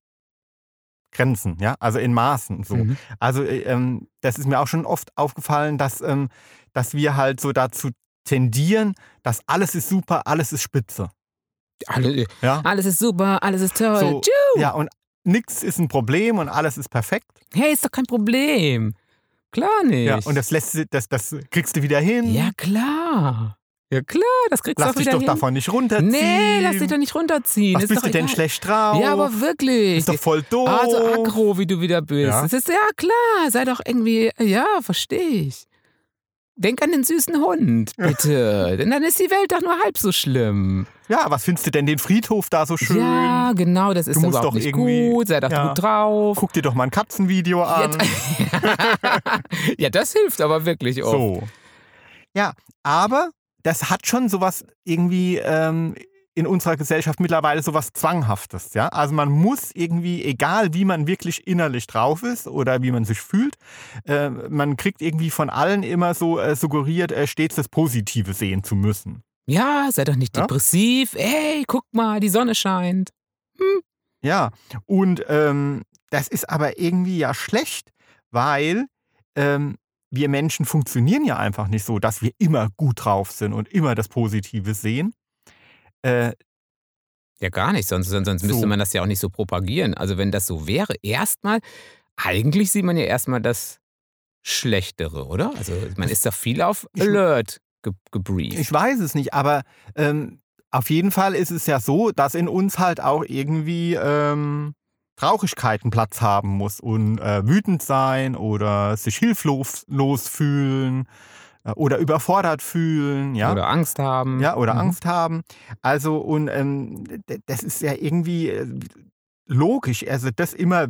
Grenzen, ja, also in Maßen so. Mhm. Also äh, ähm, das ist mir auch schon oft aufgefallen, dass, ähm, dass wir halt so dazu tendieren, dass alles ist super, alles ist spitze. Alle, Ja, alles ist super, alles ist toll. So, ja und nichts ist ein Problem und alles ist perfekt. Hey, ist doch kein Problem. Klar nicht. Ja, und das lässt das, das kriegst du wieder hin. Ja, klar. Ja, klar, das kriegst Lass du auch dich wieder doch hin. davon nicht runterziehen. Nee, lass dich doch nicht runterziehen. Was ist bist doch du denn egal. schlecht drauf? Ja, aber wirklich. Ist doch voll doof. Also aggro, wie du wieder bist. Ja. Das ist ja klar. Sei doch irgendwie, ja, verstehe ich. Denk an den süßen Hund, bitte. Denn dann ist die Welt doch nur halb so schlimm. Ja, was findest du denn den Friedhof da so schön? Ja, genau, das ist Du doch musst doch nicht irgendwie- gut. Sei doch ja. gut drauf. Guck dir doch mal ein Katzenvideo an. (laughs) ja, das hilft aber wirklich oft. So. Ja, aber das hat schon sowas irgendwie ähm, in unserer Gesellschaft mittlerweile sowas Zwanghaftes. Ja? Also man muss irgendwie, egal wie man wirklich innerlich drauf ist oder wie man sich fühlt, äh, man kriegt irgendwie von allen immer so äh, suggeriert, äh, stets das Positive sehen zu müssen. Ja, sei doch nicht Ja? depressiv. Ey, guck mal, die Sonne scheint. Ja, und ähm, das ist aber irgendwie ja schlecht, weil ähm, wir Menschen funktionieren ja einfach nicht so, dass wir immer gut drauf sind und immer das Positive sehen. Äh, Ja, gar nicht, sonst, sonst, sonst müsste So. man das ja auch nicht so propagieren. Also wenn das so wäre, erstmal, eigentlich sieht man ja erstmal das Schlechtere, oder? Also man ist doch viel auf Alert ge gebrieft. ich weiß es nicht, aber ähm, auf jeden Fall ist es ja so, dass in uns halt auch irgendwie ähm, Traurigkeiten Platz haben muss und äh, wütend sein oder sich hilflos los fühlen oder überfordert fühlen, ja. Oder Angst haben. Ja, oder Mhm. Angst haben. Also, und ähm, das ist ja irgendwie äh, logisch, also das immer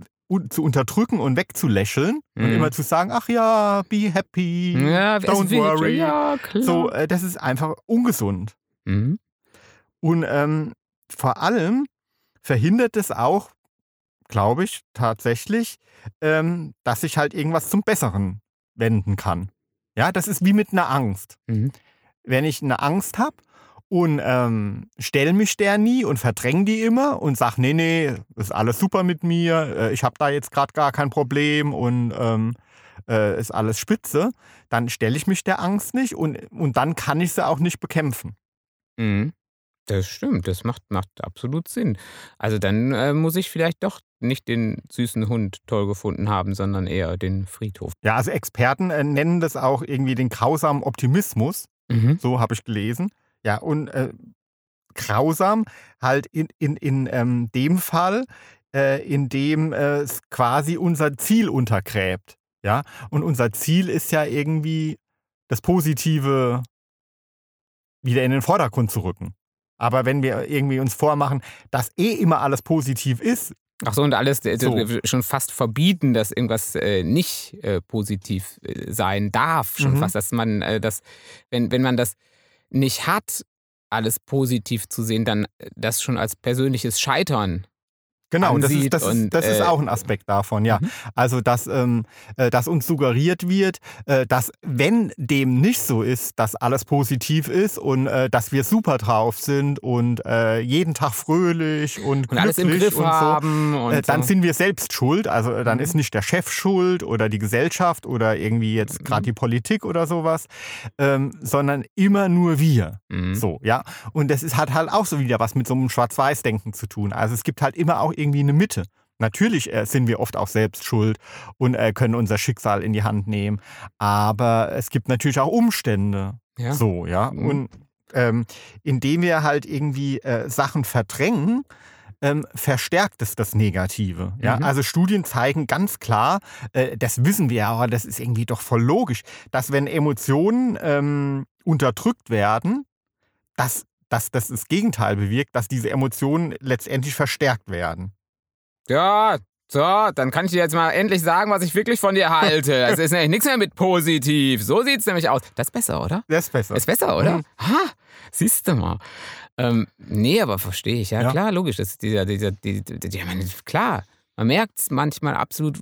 zu unterdrücken und wegzulächeln und Mhm. immer zu sagen, ach ja, be happy, Ja, don't worry. Ja, klar. So, äh, das ist einfach ungesund. Mhm. Und ähm, vor allem verhindert es auch, glaube ich, tatsächlich, ähm, dass sich halt irgendwas zum Besseren wenden kann. Ja, das ist wie mit einer Angst. Mhm. wenn ich eine Angst habe und ähm, stell mich der nie und verdräng die immer und sag, nee, nee, ist alles super mit mir, äh, ich habe da jetzt gerade gar kein Problem und ähm, äh, ist alles spitze, dann stelle ich mich der Angst nicht und, und dann kann ich sie auch nicht bekämpfen. Mhm. Das stimmt, das macht, macht absolut Sinn. Also dann äh, muss ich vielleicht doch nicht den süßen Hund toll gefunden haben, sondern eher den Friedhof. Ja, also Experten äh, nennen das auch irgendwie den grausamen Optimismus, Mhm. so habe ich gelesen. Ja, und äh, grausam halt in, in, in ähm, dem Fall, äh, in dem äh, es quasi unser Ziel untergräbt. Ja, und unser Ziel ist ja irgendwie das Positive wieder in den Vordergrund zu rücken. Aber wenn wir irgendwie uns vormachen, dass eh immer alles positiv ist, Ach so, und alles äh, So. schon fast verbieten, dass irgendwas äh, nicht äh, positiv äh, sein darf. Schon Mhm. fast, dass man äh, das, wenn, wenn man das nicht hat, alles positiv zu sehen, dann das schon als persönliches Scheitern. Genau, das, ist, das, ist, und, das ist äh, auch ein Aspekt davon, ja. Mhm. Also, dass, ähm, äh, dass uns suggeriert wird, äh, dass wenn dem nicht so ist, dass alles positiv ist und äh, dass wir super drauf sind und äh, jeden Tag fröhlich und, Und alles im Griff und so, haben. Und äh, dann so. sind wir selbst schuld. Also dann Mhm. ist nicht der Chef schuld oder die Gesellschaft oder irgendwie jetzt gerade Mhm. die Politik oder sowas, ähm, sondern immer nur wir. Mhm. So, ja. Und das ist, hat halt auch so wieder was mit so einem Schwarz-Weiß-Denken zu tun. Also es gibt halt immer auch irgendwie eine Mitte. Natürlich äh, sind wir oft auch selbst schuld und äh, können unser Schicksal in die Hand nehmen. Aber es gibt natürlich auch Umstände. Ja. So, ja. Mhm. Und ähm, indem wir halt irgendwie äh, Sachen verdrängen, ähm, verstärkt es das Negative. Ja? Mhm. Also Studien zeigen ganz klar, äh, das wissen wir, aber das ist irgendwie doch voll logisch, dass wenn Emotionen ähm, unterdrückt werden, dass, dass das das Gegenteil bewirkt, dass diese Emotionen letztendlich verstärkt werden. Ja, so, dann kann ich dir jetzt mal endlich sagen, was ich wirklich von dir halte. (laughs) Es ist nämlich nichts mehr mit positiv. So sieht es nämlich aus. Das ist besser, oder? Das ist besser. Ist besser, oder? Mhm. Ha, siehst du mal. Ähm, nee, aber verstehe ich. Ja, Ja. klar, logisch. Das dieser, dieser, die, die, die, man, klar. Man merkt es manchmal absolut,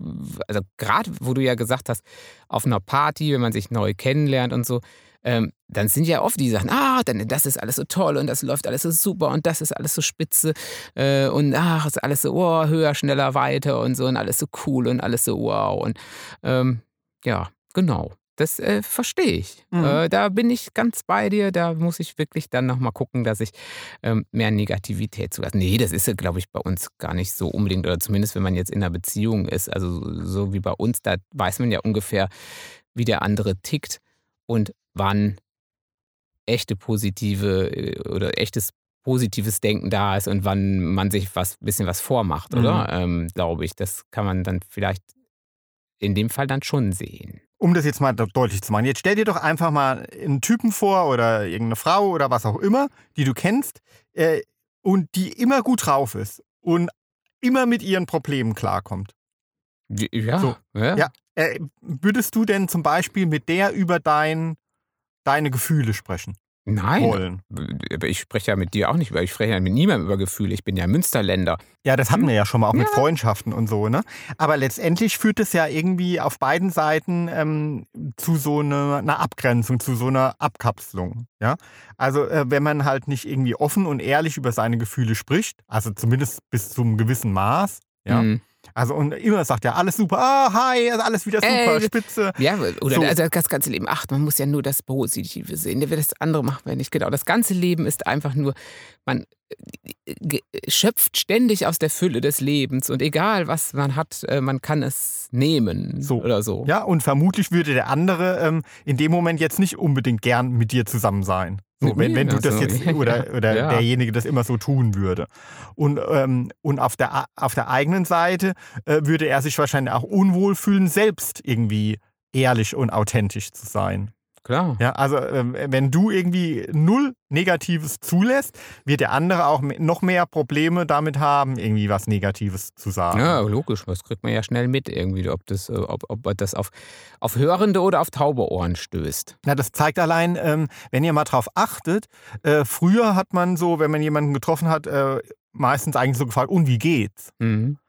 also gerade wo du ja gesagt hast, auf einer Party, wenn man sich neu kennenlernt und so, ähm, dann sind ja oft die Sachen, ah, dann, das ist alles so toll und das läuft alles so super und das ist alles so spitze äh, und ach, ist alles so oh, höher, schneller, weiter und so und alles so cool und alles so wow. Und ähm, ja, genau. Das äh, verstehe ich. Mhm. Äh, da bin ich ganz bei dir. Da muss ich wirklich dann nochmal gucken, dass ich ähm, mehr Negativität zulasse. Nee, das ist ja, glaube ich, bei uns gar nicht so unbedingt. Oder zumindest, wenn man jetzt in einer Beziehung ist. Also so wie bei uns, da weiß man ja ungefähr, wie der andere tickt und wann echte positive äh, oder echtes positives Denken da ist und wann man sich was bisschen was vormacht, oder? Ähm, glaube ich. Das kann man dann vielleicht in dem Fall dann schon sehen. Um das jetzt mal deutlich zu machen, jetzt stell dir doch einfach mal einen Typen vor oder irgendeine Frau oder was auch immer, die du kennst äh, und die immer gut drauf ist und immer mit ihren Problemen klarkommt. Ja, So, ja. ja. Äh, würdest du denn zum Beispiel mit der über dein, deine Gefühle sprechen Nein, wollen? ich spreche ja mit dir auch nicht über, ich spreche ja mit niemandem über Gefühle. Ich bin ja Münsterländer. Ja, das hatten wir ja schon mal, auch mit Ja. Freundschaften und so, ne? Aber letztendlich führt es ja irgendwie auf beiden Seiten ähm, zu so einer, einer Abgrenzung, zu so einer Abkapselung, ja? Also äh, wenn man halt nicht irgendwie offen und ehrlich über seine Gefühle spricht, also zumindest bis zu einem gewissen Maß, ja? Mhm. Also und immer sagt ja, alles super, ah, hi, alles wieder super, Ey, spitze. Ja, oder So. also das ganze Leben. Ach, man muss ja nur das Positive sehen. Das andere macht man nicht. Genau. Das ganze Leben ist einfach nur, man äh, schöpft ständig aus der Fülle des Lebens. Und egal, was man hat, äh, man kann es nehmen. So. Oder so. Ja, und vermutlich würde der andere ähm, in dem Moment jetzt nicht unbedingt gern mit dir zusammen sein. So, wenn, wenn du das jetzt (laughs) oder, oder Ja. derjenige das immer so tun würde. Und, ähm, und auf, der, auf der eigenen Seite äh, würde er sich wahrscheinlich auch unwohl fühlen, selbst irgendwie ehrlich und authentisch zu sein. Klar. Ja, also ähm, wenn du irgendwie null Negatives zulässt, wird der andere auch noch mehr Probleme damit haben, irgendwie was Negatives zu sagen. Ja, logisch. Das kriegt man ja schnell mit irgendwie, ob das, äh, ob, ob das auf, auf hörende oder auf taube Ohren stößt. Ja, das zeigt allein, ähm, wenn ihr mal drauf achtet, äh, früher hat man so, wenn man jemanden getroffen hat, äh, meistens eigentlich so gefragt, und wie geht's? Mhm.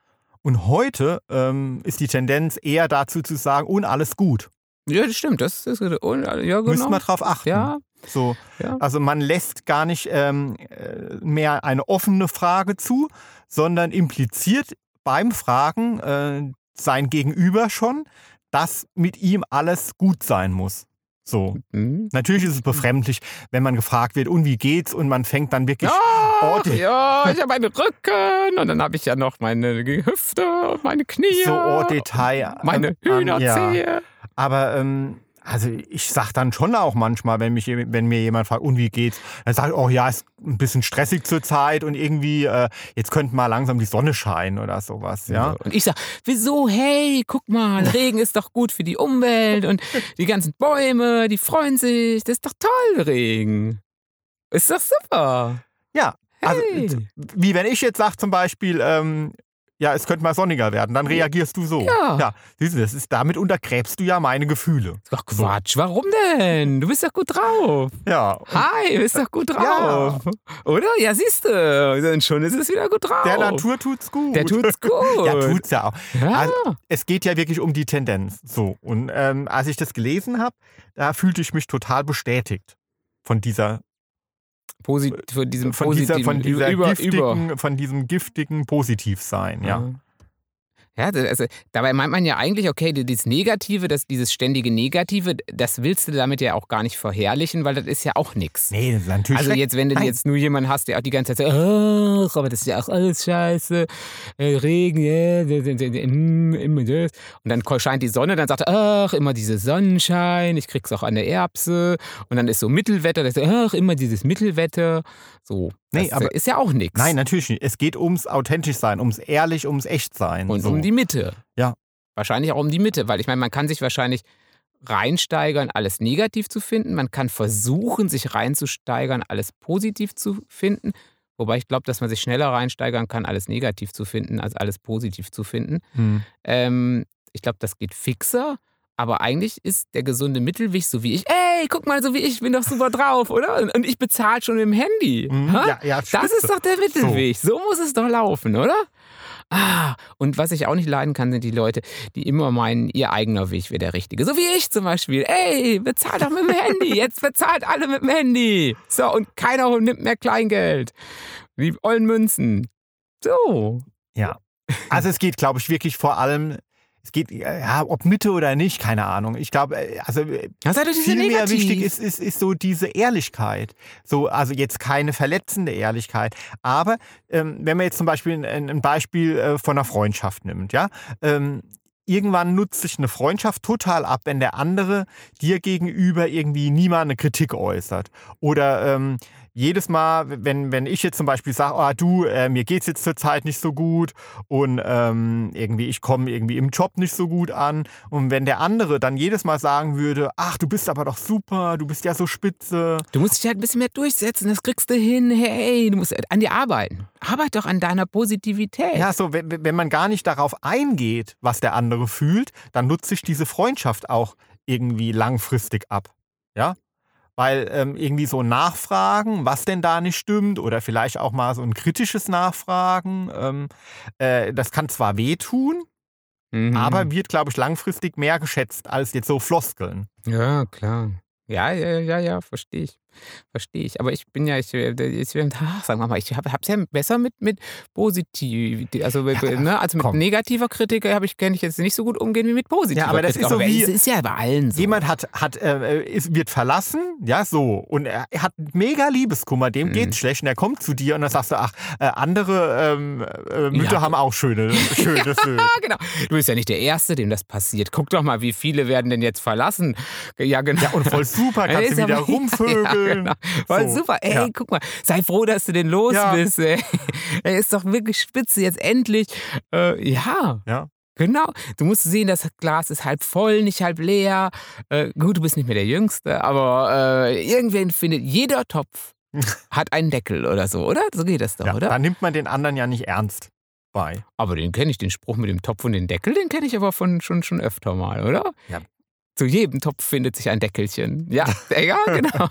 Und heute ähm, ist die Tendenz eher dazu zu sagen, und alles gut. Ja, das stimmt. Das ist, und, ja, genau. Müssen wir drauf achten. ja, So, ja. also man lässt gar nicht ähm, äh, mehr eine offene Frage zu, sondern impliziert beim Fragen äh, sein Gegenüber schon, dass mit ihm alles gut sein muss. So. Mhm. Natürlich ist es befremdlich, wenn man gefragt wird, und wie geht's? Und man fängt dann wirklich Ja, ja, ich habe einen Rücken und dann habe ich ja noch meine Hüfte und meine Knie. so au Detail. meine an- ja. Aber ähm, also ich sag dann schon auch manchmal, wenn, mich, wenn mir jemand fragt, und wie geht's? Dann sage ich, oh ja, ist ein bisschen stressig zur Zeit und irgendwie, äh, jetzt könnte mal langsam die Sonne scheinen oder sowas. Ja. Und ich sag, wieso? Hey, guck mal, (laughs) Regen ist doch gut für die Umwelt und die ganzen Bäume, die freuen sich. Das ist doch toll, Regen. Ist doch super. Ja. Also, Hey. wie wenn ich jetzt sage zum Beispiel, ähm, ja, es könnte mal sonniger werden, dann reagierst du so. Ja. ja siehst du, das ist, damit untergräbst du ja meine Gefühle. Ach Quatsch, warum denn? Du bist doch gut drauf. Ja. Hi, du bist doch gut drauf. Oder? Ja, siehst du. Dann schon ist es wieder gut drauf. Der Natur tut's gut. Der tut's (laughs) gut. Ja, tut's ja auch. Ja. Also, es geht ja wirklich um die Tendenz. So. Und ähm, als ich das gelesen habe, da fühlte ich mich total bestätigt von dieser, Posit von diesem von dieser, von dieser über, giftigen, über. von diesem giftigen Positivsein, ja. Ja, das- also dabei meint man ja eigentlich, okay, dieses Negative, das, dieses ständige Negative, das willst du damit ja auch gar nicht verherrlichen, weil das ist ja auch nichts. Nee, das ist natürlich Also jetzt, wenn du Nein. jetzt nur jemanden hast, der auch die ganze Zeit sagt, ach, aber das ist ja auch alles scheiße, äh, Regen, d- d- mm, immer das. Und dann scheint die Sonne, dann sagt er, ach, immer dieser Sonnenschein, ich krieg's auch an der Erbse. Und dann ist so Mittelwetter, sagt er, ach, immer dieses Mittelwetter. So, das Nee, aber- ist ja auch nichts. Nein, natürlich nicht. Es geht ums authentisch sein, ums ehrlich, ums echt sein. Und so. um die Mitte. Ja. Wahrscheinlich auch um die Mitte, weil ich meine, man kann sich wahrscheinlich reinsteigern, alles negativ zu finden. Man kann versuchen, sich reinzusteigern, alles positiv zu finden. Wobei ich glaube, dass man sich schneller reinsteigern kann, alles negativ zu finden, als alles positiv zu finden. Hm. Ähm, ich glaube, das geht fixer. Aber eigentlich ist der gesunde Mittelweg so wie ich. Ey, guck mal, so wie ich, bin doch super drauf, oder? Und- ich bezahle schon mit dem Handy. Hm, Hä? Ja, ja, Das spitze. ist doch der Mittelweg. So. muss es doch laufen, oder? Ah, und was ich auch nicht leiden kann, sind die Leute, die immer meinen, ihr eigener Weg wäre der richtige. So wie ich zum Beispiel. Ey, bezahlt doch mit dem Handy. Jetzt bezahlt alle mit dem Handy. So, und keiner nimmt mehr Kleingeld. Die ollen Münzen. So. Ja. Also es geht, glaube ich, wirklich vor allem es geht, ja, ob Mitte oder nicht, keine Ahnung. Ich glaube, äh, also ist viel mehr wichtig ist, ist, ist so diese Ehrlichkeit. So, also jetzt keine verletzende Ehrlichkeit. Aber ähm, wenn man jetzt zum Beispiel ein, ein Beispiel äh, von einer Freundschaft nimmt, ja, ähm, irgendwann nutzt sich eine Freundschaft total ab, wenn der andere dir gegenüber irgendwie niemand eine Kritik äußert. Oder ähm, jedes Mal, wenn, wenn ich jetzt zum Beispiel sage, oh, du, äh, mir geht es jetzt zurzeit nicht so gut und ähm, irgendwie ich komme irgendwie im Job nicht so gut an und wenn der andere dann jedes Mal sagen würde, ach, du bist aber doch super, du bist ja so spitze. Du musst dich halt ein bisschen mehr durchsetzen, das kriegst du hin, hey, du musst an dir arbeiten. Arbeit doch an deiner Positivität. Ja, so, wenn, wenn man gar nicht darauf eingeht, was der andere fühlt, dann nutzt sich diese Freundschaft auch irgendwie langfristig ab. Ja, weil ähm, irgendwie so Nachfragen, was denn da nicht stimmt, oder vielleicht auch mal so ein kritisches Nachfragen, ähm, äh, das kann zwar wehtun, Mhm. aber wird, glaube ich, langfristig mehr geschätzt als jetzt so Floskeln. Ja, klar. Ja, ja, ja, ja, verstehe ich. Verstehe ich. Aber ich bin ja, ich, äh, ich ach, (laughs) sagen wir mal, ich habe es ja besser mit, mit positiv, also, mit- Ja, ne, also mit negativer Kritik habe ich, kann ich jetzt nicht so gut umgehen wie mit positiver Ja, aber das Kritik. ist so wie- es ist ja bei allen so. Jemand hat, hat äh, ist, wird verlassen, ja, so, und er hat mega Liebeskummer, dem Mhm. geht's schlecht, und er kommt zu dir und dann sagst du, ach, äh, andere ähm, äh, Mütter Ja. haben auch schöne, (laughs) schöne Söhne. Ah, (laughs) genau. Du bist ja nicht der Erste, dem das passiert. Guck doch mal, wie viele werden denn jetzt verlassen. Ja, genau. Ja, und voll super, kannst du wieder aber- rumvögeln. Ja, (laughs) genau. Voll So, super. Ey, ja. guck mal, sei froh, dass du den los Ja. bist. Ey. Ey, ist doch wirklich spitze jetzt endlich. Äh, ja. Ja. Genau. Du musst sehen, das Glas ist halb voll, nicht halb leer. Äh, gut, du bist nicht mehr der Jüngste, aber äh, irgendwen findet jeder Topf (laughs) hat einen Deckel oder so, oder? So geht das doch, Ja, oder? da nimmt man den anderen ja nicht ernst bei. Aber den kenne ich, den Spruch mit dem Topf und den Deckel, den kenne ich aber von, schon, schon öfter mal, oder? Ja. Zu jedem Topf findet sich ein Deckelchen. Ja, (laughs) ja, genau.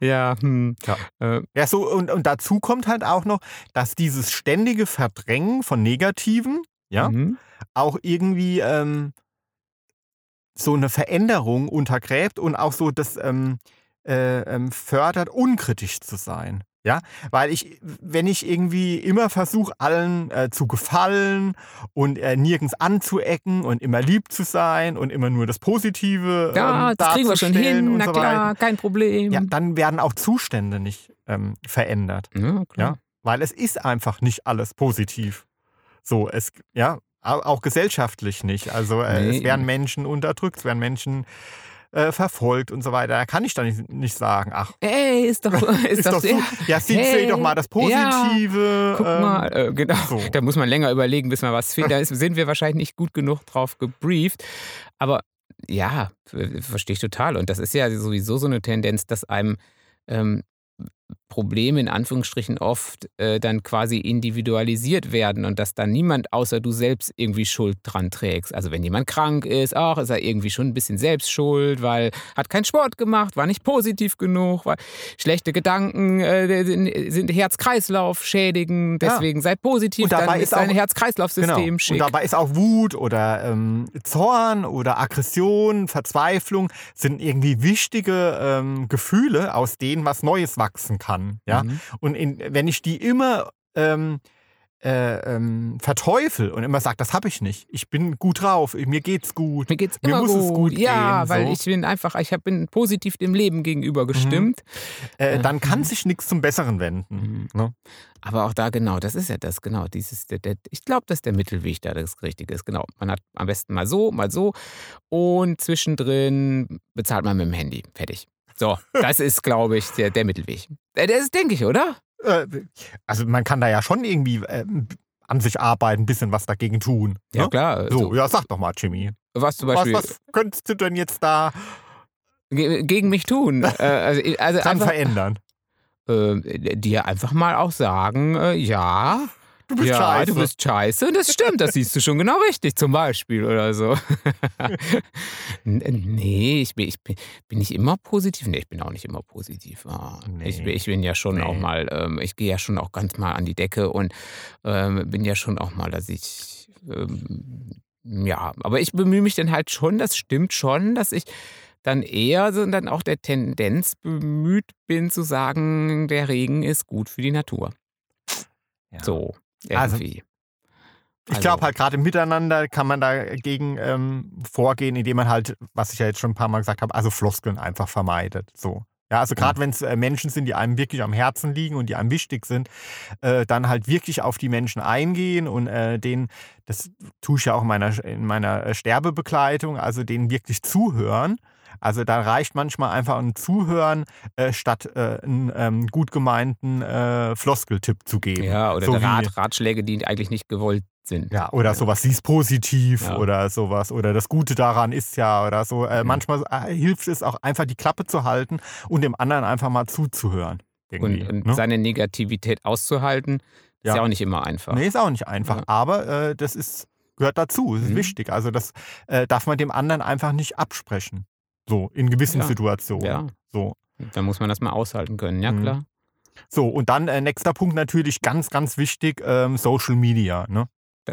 ja, hm. Ja. Äh, Ja, so, und, und dazu kommt halt auch noch, dass dieses ständige Verdrängen von Negativen, ja, mhm. auch irgendwie ähm, so eine Veränderung untergräbt und auch so das ähm, äh, ähm, fördert, unkritisch zu sein. Ja, weil ich, wenn ich irgendwie immer versuche, allen äh, zu gefallen und äh, nirgends anzuecken und immer lieb zu sein und immer nur das Positive Ja, ähm, das kriegen wir schon hin, na so klar, weiter, kein Problem. ja, dann werden auch Zustände nicht ähm, verändert. ja. Ja, weil es ist einfach nicht alles positiv. So, es, ja, au- auch gesellschaftlich nicht. Also äh, Nee. es werden Menschen unterdrückt, es werden Menschen äh, verfolgt und so weiter. Da kann ich dann nicht, nicht sagen, ach, Ey, ist doch, (laughs) ist, ist doch so. sehr- Ja, sieh Hey, doch mal das Positive. Guck ähm, mal, äh, genau. so. Da muss man länger überlegen, bis man was findet. Da (laughs) ist- sind wir wahrscheinlich nicht gut genug drauf gebrieft. Aber ja, verstehe ich total. Und das ist ja sowieso so eine Tendenz, dass einem ähm, Probleme in Anführungsstrichen oft äh, dann quasi individualisiert werden und dass dann niemand außer du selbst irgendwie Schuld dran trägst. Also wenn jemand krank ist, ach, ist er irgendwie schon ein bisschen selbst schuld, weil hat keinen Sport gemacht, war nicht positiv genug, weil schlechte Gedanken äh, sind, sind Herz-Kreislauf schädigen, Ja. deswegen sei positiv, Und dabei dann ist dein Herz-Kreislauf-System Genau. schick. Und dabei ist auch Wut oder ähm, Zorn oder Aggression, Verzweiflung sind irgendwie wichtige ähm, Gefühle, aus denen was Neues wachsen kann. Ja? Mhm. Und in, wenn ich die immer ähm, äh, ähm, verteufel und immer sage, das habe ich nicht, ich bin gut drauf, mir geht's gut. Mir geht's Mir immer muss gut. es gut ja, gehen, weil so. ich bin einfach, ich hab- bin positiv dem Leben gegenüber gestimmt. Äh, dann kann Mhm. sich nichts zum Besseren wenden. Mhm. Ne? Aber auch da genau, das ist ja das, genau. Dieses, der, der, ich glaube, dass der Mittelweg da das Richtige ist. Genau. Man hat am besten mal so, mal so. Und zwischendrin bezahlt man mit dem Handy. Fertig. So, das ist, glaube ich, der, der Mittelweg. Äh, Das ist, denke ich, oder? Äh, also man kann da ja schon irgendwie ähm, an sich arbeiten, ein bisschen was dagegen tun. Ja, ne? klar. So, So, ja, sag doch mal, Jimmy. was zum Was, Beispiel was könntest du denn jetzt da ge- gegen mich tun? (laughs) Äh, also, also dran einfach, verändern? äh, dir einfach mal auch sagen, äh, ja, Du bist ja, scheiße. du bist scheiße. Das stimmt, das siehst du schon genau richtig, zum Beispiel oder so. (laughs) Nee, ich bin, ich bin, bin ich immer positiv. Nee, ich bin auch nicht immer positiv. Ah, ich, Nee. bin- ich bin ja schon Nee. auch mal, ähm, ich gehe ja schon auch ganz mal an die Decke und ähm, bin ja schon auch mal, dass ich, ähm, ja, aber ich bemühe mich dann halt schon, das stimmt schon, dass ich dann eher so dann auch der Tendenz bemüht bin zu sagen, der Regen ist gut für die Natur. Ja. So, Also, irgendwie. Ich glaube halt gerade im Miteinander kann man dagegen ähm, vorgehen, indem man halt, was ich ja jetzt schon ein paar Mal gesagt habe, also Floskeln einfach vermeidet. So. Ja, also gerade wenn es äh, Menschen sind, die einem wirklich am Herzen liegen und die einem wichtig sind, äh, dann halt wirklich auf die Menschen eingehen und äh, denen, das tue ich ja auch in meiner, in meiner äh, Sterbebegleitung, also denen wirklich zuhören. Also da reicht manchmal einfach ein Zuhören, äh, statt äh, einen ähm, gut gemeinten äh, Floskeltipp zu geben. Ja, oder So wie- Rat, Ratschläge, die eigentlich nicht gewollt sind. ja, oder sowas, sie ist positiv Ja. oder sowas. Oder das Gute daran ist ja oder so. Äh, Mhm. Manchmal äh, hilft es auch einfach, die Klappe zu halten und dem anderen einfach mal zuzuhören. Und, und ne? seine Negativität auszuhalten, ist Ja. ja auch nicht immer einfach. Nee, ist auch nicht einfach. Ja. Aber äh, das ist, gehört dazu, es ist Mhm. wichtig. Also das äh, darf man dem anderen einfach nicht absprechen. So, in gewissen Ja. Situationen. Ja. So. Da muss man das mal aushalten können, ja Mhm. klar. so, und dann äh, nächster Punkt natürlich ganz, ganz wichtig, ähm, Social Media. Ne?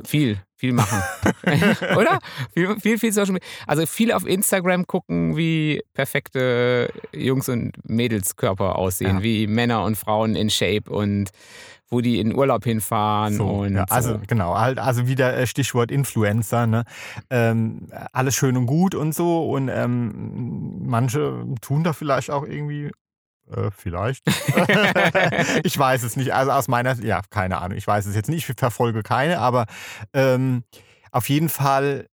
Viel, viel machen. (laughs) Oder? Viel, viel, viel Social Media. Also viel auf Instagram gucken, wie perfekte Jungs und Mädelskörper aussehen, Ja. wie Männer und Frauen in Shape und wo die in Urlaub hinfahren So, und ja, also so. genau, halt, also wieder äh, Stichwort Influencer, ne? Ähm, alles schön und gut und so und ähm, manche tun da vielleicht auch irgendwie, äh, vielleicht. (laughs) (laughs) ich weiß es nicht, also aus meiner, ja, keine Ahnung, ich weiß es jetzt nicht, ich verfolge keine, aber ähm, auf jeden Fall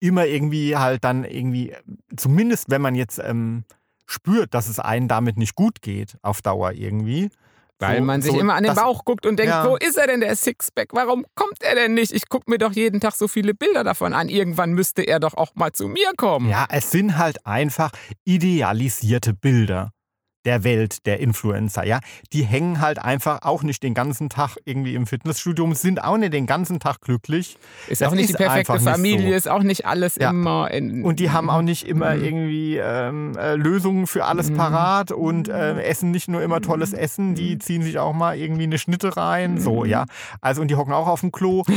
immer irgendwie halt dann irgendwie, zumindest wenn man jetzt ähm, spürt, dass es einem damit nicht gut geht, auf Dauer irgendwie. Weil so- man sich so, immer an den dass- Bauch guckt und denkt, Ja. wo ist er denn, der Sixpack? Warum kommt er denn nicht? Ich gucke mir doch jeden Tag so viele Bilder davon an. Irgendwann müsste er doch auch mal zu mir kommen. Ja, es sind halt einfach idealisierte Bilder der Welt der Influencer, ja. Die hängen halt einfach auch nicht den ganzen Tag irgendwie im Fitnessstudio, sind auch nicht den ganzen Tag glücklich. ist das auch nicht ist die perfekte Familie, so. ist auch nicht alles Ja. immer in. Und die haben auch nicht immer Mhm. irgendwie ähm, äh, Lösungen für alles Mhm. parat und äh, essen nicht nur immer tolles Essen, die Mhm. ziehen sich auch mal irgendwie eine Schnitte rein, so, ja. Also, und die hocken auch auf dem Klo. (laughs)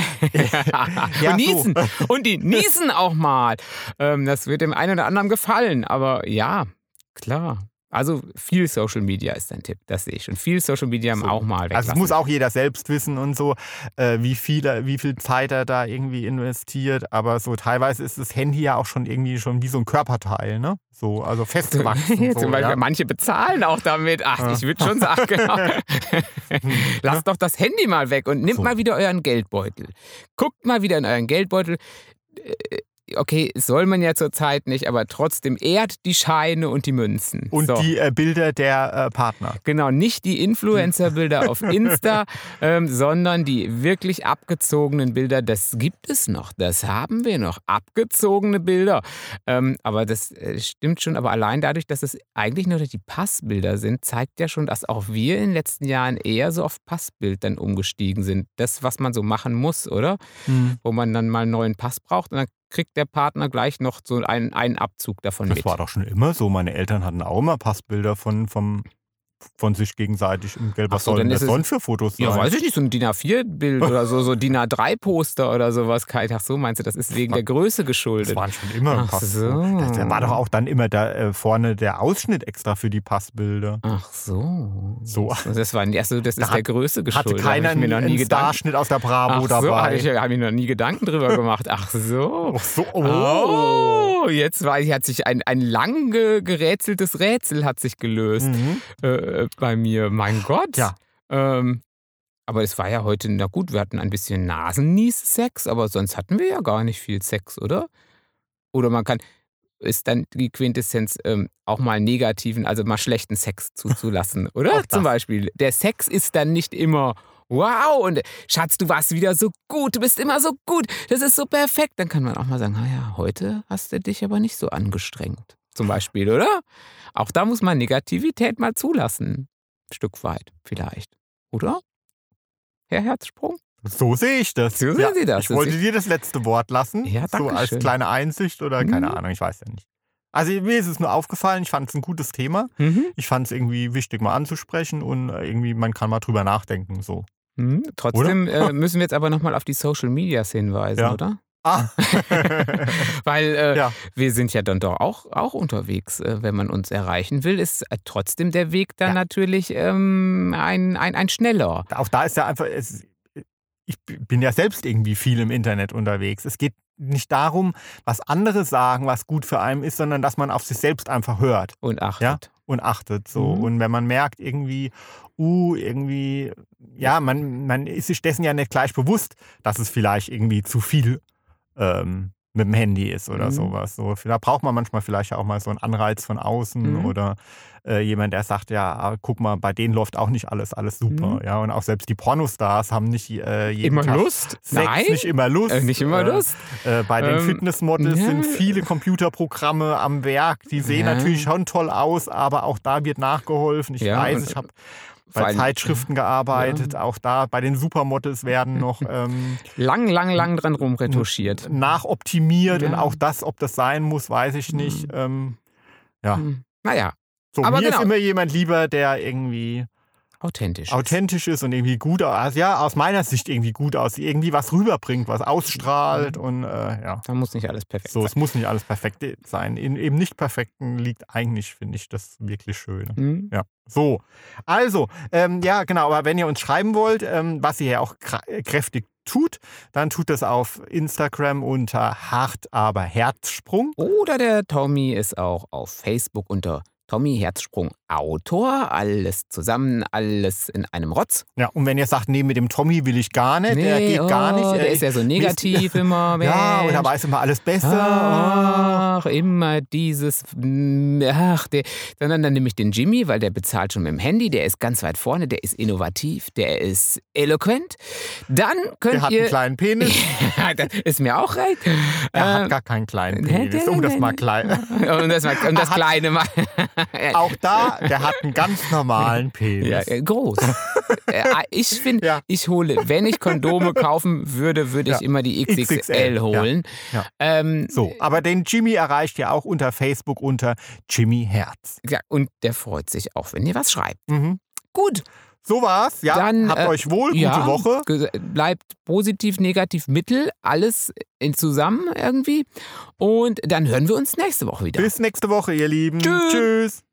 Ja, und so. niesen. Und die (laughs) niesen auch mal. Ähm, das wird dem einen oder anderen gefallen. Aber ja, klar. Also viel Social Media ist ein Tipp, das sehe ich schon. Viel Social Media So. auch mal weglassen. Also es muss auch jeder selbst wissen und so, äh, wie, viel, wie viel Zeit er da irgendwie investiert. Aber so teilweise ist das Handy ja auch schon irgendwie schon wie so ein Körperteil, ne? So, also festgewachsen. (laughs) so, Zum Beispiel, ja. manche bezahlen auch damit. Ach, Ja. ich würde schon (laughs) sagen, genau. Lasst doch das Handy mal weg und nehmt So. mal wieder euren Geldbeutel. Guckt mal wieder in euren Geldbeutel. Okay, soll man ja zurzeit nicht, aber trotzdem ehrt die Scheine und die Münzen. Und so. die äh, Bilder der äh, Partner. Genau, nicht die Influencer-Bilder auf Insta, (laughs) ähm, sondern die wirklich abgezogenen Bilder. Das gibt es noch, das haben wir noch. Abgezogene Bilder. Ähm, aber das äh, stimmt schon. Aber allein dadurch, dass es eigentlich nur die Passbilder sind, zeigt ja schon, dass auch wir in den letzten Jahren eher so auf Passbild dann umgestiegen sind. Das, was man so machen muss, oder? Wo man dann mal einen neuen Pass braucht und dann kriegt der Partner gleich noch so einen, einen Abzug davon Das mit. war doch schon immer so. Meine Eltern hatten auch immer Passbilder von, vom, von sich gegenseitig im Gelb. Was so, sollen dann das sonst für Fotos sein? Ja, weiß ich nicht, so ein DIN A4-Bild (laughs) oder so, so DIN A3-Poster oder sowas. Kai, ach so, meinst du, das ist wegen der Größe Das geschuldet? waren schon immer Ach Pass. so. Da, da war doch auch dann immer da äh, vorne der Ausschnitt extra für die Passbilder. Ach so. So. Das, war, also das ist Da der Größe geschuldet. Hatte keiner mir noch nie. Starschnitt aus der Bravo Ach so, dabei. habe ich, hab ich mir noch nie Gedanken drüber (laughs) gemacht. Ach so. Ach so, Oh, jetzt weiß ich, hat sich ein, ein lang ge- gerätseltes Rätsel hat sich gelöst Mhm. äh, bei mir. Mein Gott. Ja. Ähm, aber es war ja heute, na gut, wir hatten ein bisschen Nasennies-Sex, aber sonst hatten wir ja gar nicht viel Sex, oder? Oder man kann, ist dann die Quintessenz ähm, auch mal negativen, also mal schlechten Sex (laughs) zuzulassen, oder? Zum Beispiel. Der Sex ist dann nicht immer wow und Schatz, du warst wieder so gut, du bist immer so gut, das ist so perfekt. Dann kann man auch mal sagen, naja, heute hast du dich aber nicht so angestrengt. Zum Beispiel, oder? Auch da muss man Negativität mal zulassen. Ein Stück weit, vielleicht. Oder? Herr Herzsprung? So sehe ich das. So sehen Sie das. Ich wollte dir das letzte Wort lassen. Ja, so als kleine Einsicht oder keine Mhm. Ahnung, ich weiß ja nicht. Also mir ist es nur aufgefallen, ich fand es ein gutes Thema. Mhm. Ich fand es irgendwie wichtig, mal anzusprechen und äh, irgendwie, man kann mal drüber nachdenken. So. Mhm. Trotzdem äh, müssen wir jetzt aber nochmal auf die Social Medias hinweisen, Ja. oder? Ah. (laughs) Weil äh, ja. wir sind ja dann doch auch, auch unterwegs, äh, wenn man uns erreichen will, ist äh, trotzdem der Weg dann Ja. natürlich ähm, ein, ein, ein schneller. Auch da ist ja einfach, es, ich bin ja selbst irgendwie viel im Internet unterwegs. Es geht nicht darum, was andere sagen, was gut für einen ist, sondern dass man auf sich selbst einfach hört Und achtet. und achtet. So. Mhm. Und wenn man merkt, irgendwie, uh, irgendwie, ja, man, man ist sich dessen ja nicht gleich bewusst, dass es vielleicht irgendwie zu viel ähm, mit dem Handy ist oder Mhm. sowas. So, da braucht man manchmal vielleicht auch mal so einen Anreiz von außen Mhm. oder äh, jemand, der sagt, ja, ah, guck mal, bei denen läuft auch nicht alles, alles super. Mhm. Ja, und auch selbst die Pornostars haben nicht äh, jeden Immer Tag Lust? Sex, Nein, nicht immer Lust. äh, nicht immer Äh, Lust. Äh, bei den Ähm, Fitnessmodels ja. sind viele Computerprogramme am Werk. Die sehen Ja. natürlich schon toll aus, aber auch da wird nachgeholfen. Ich Ja, weiß, ich habe Vor bei allem- Zeitschriften gearbeitet. Auch da bei den Supermodels werden noch (laughs) ähm, Lang, lang, lang dran rumretuschiert. nachoptimiert und Ja. auch das, ob das sein muss, weiß ich nicht. Ähm, ja. Hm. Naja, so, Aber mir genau. ist immer jemand lieber, der irgendwie authentisch. ist. authentisch ist und irgendwie gut aus, ja, aus meiner Sicht irgendwie gut aussieht, irgendwie was rüberbringt, was ausstrahlt und äh, ja. Da muss nicht alles perfekt So, sein. es muss nicht alles perfekt sein. In eben nicht perfekten liegt eigentlich, finde ich, das wirklich Schöne. Hm? Ja, so. Also, ähm, ja, genau, aber wenn ihr uns schreiben wollt, ähm, was ihr ja auch äh, kräftig tut, dann tut das auf Instagram unter Hart aber Herzsprung. Oder der Tommy ist auch auf Facebook unter Tommy Herzsprung Autor. Alles zusammen, alles in einem Rotz. Ja, und wenn ihr sagt, nee, mit dem Tommy will ich gar nicht, der geht oh, gar nicht. Der äh, ist ja so negativ immer. (laughs) ja, und Mensch. er weiß immer alles besser. Ach, immer dieses. Ach, der, sondern dann nehme ich den Jimmy, weil der bezahlt schon mit dem Handy. Der ist ganz weit vorne, der ist innovativ, der ist eloquent. Dann Oh, könnt der hat ihr. einen kleinen Penis. (laughs) das ist mir auch recht. Er Ähm, hat gar keinen kleinen (laughs) nee, Penis, nee, um das nee, mal nee. klein. Und das, mal- und das Kleine mal. Auch da, der hat einen ganz normalen Penis. Ja, äh, groß. Äh, (laughs) ich finde, Ja. ich hole, wenn ich Kondome kaufen würde, würde ich Ja. immer die XXL, XXL, ja. holen. Ja. Ähm, So, aber den Jimmy erreicht ihr auch unter Facebook unter Jimmy Herz. ja, und der freut sich auch, wenn ihr was schreibt. Mhm. Gut, So war's. Ja, Dann, habt äh, euch wohl, gute ja, Woche. bleibt positiv, negativ, mittel, alles in zusammen irgendwie. Und dann hören wir uns nächste Woche wieder. Bis nächste Woche, ihr Lieben. Tschüss. Tschüss.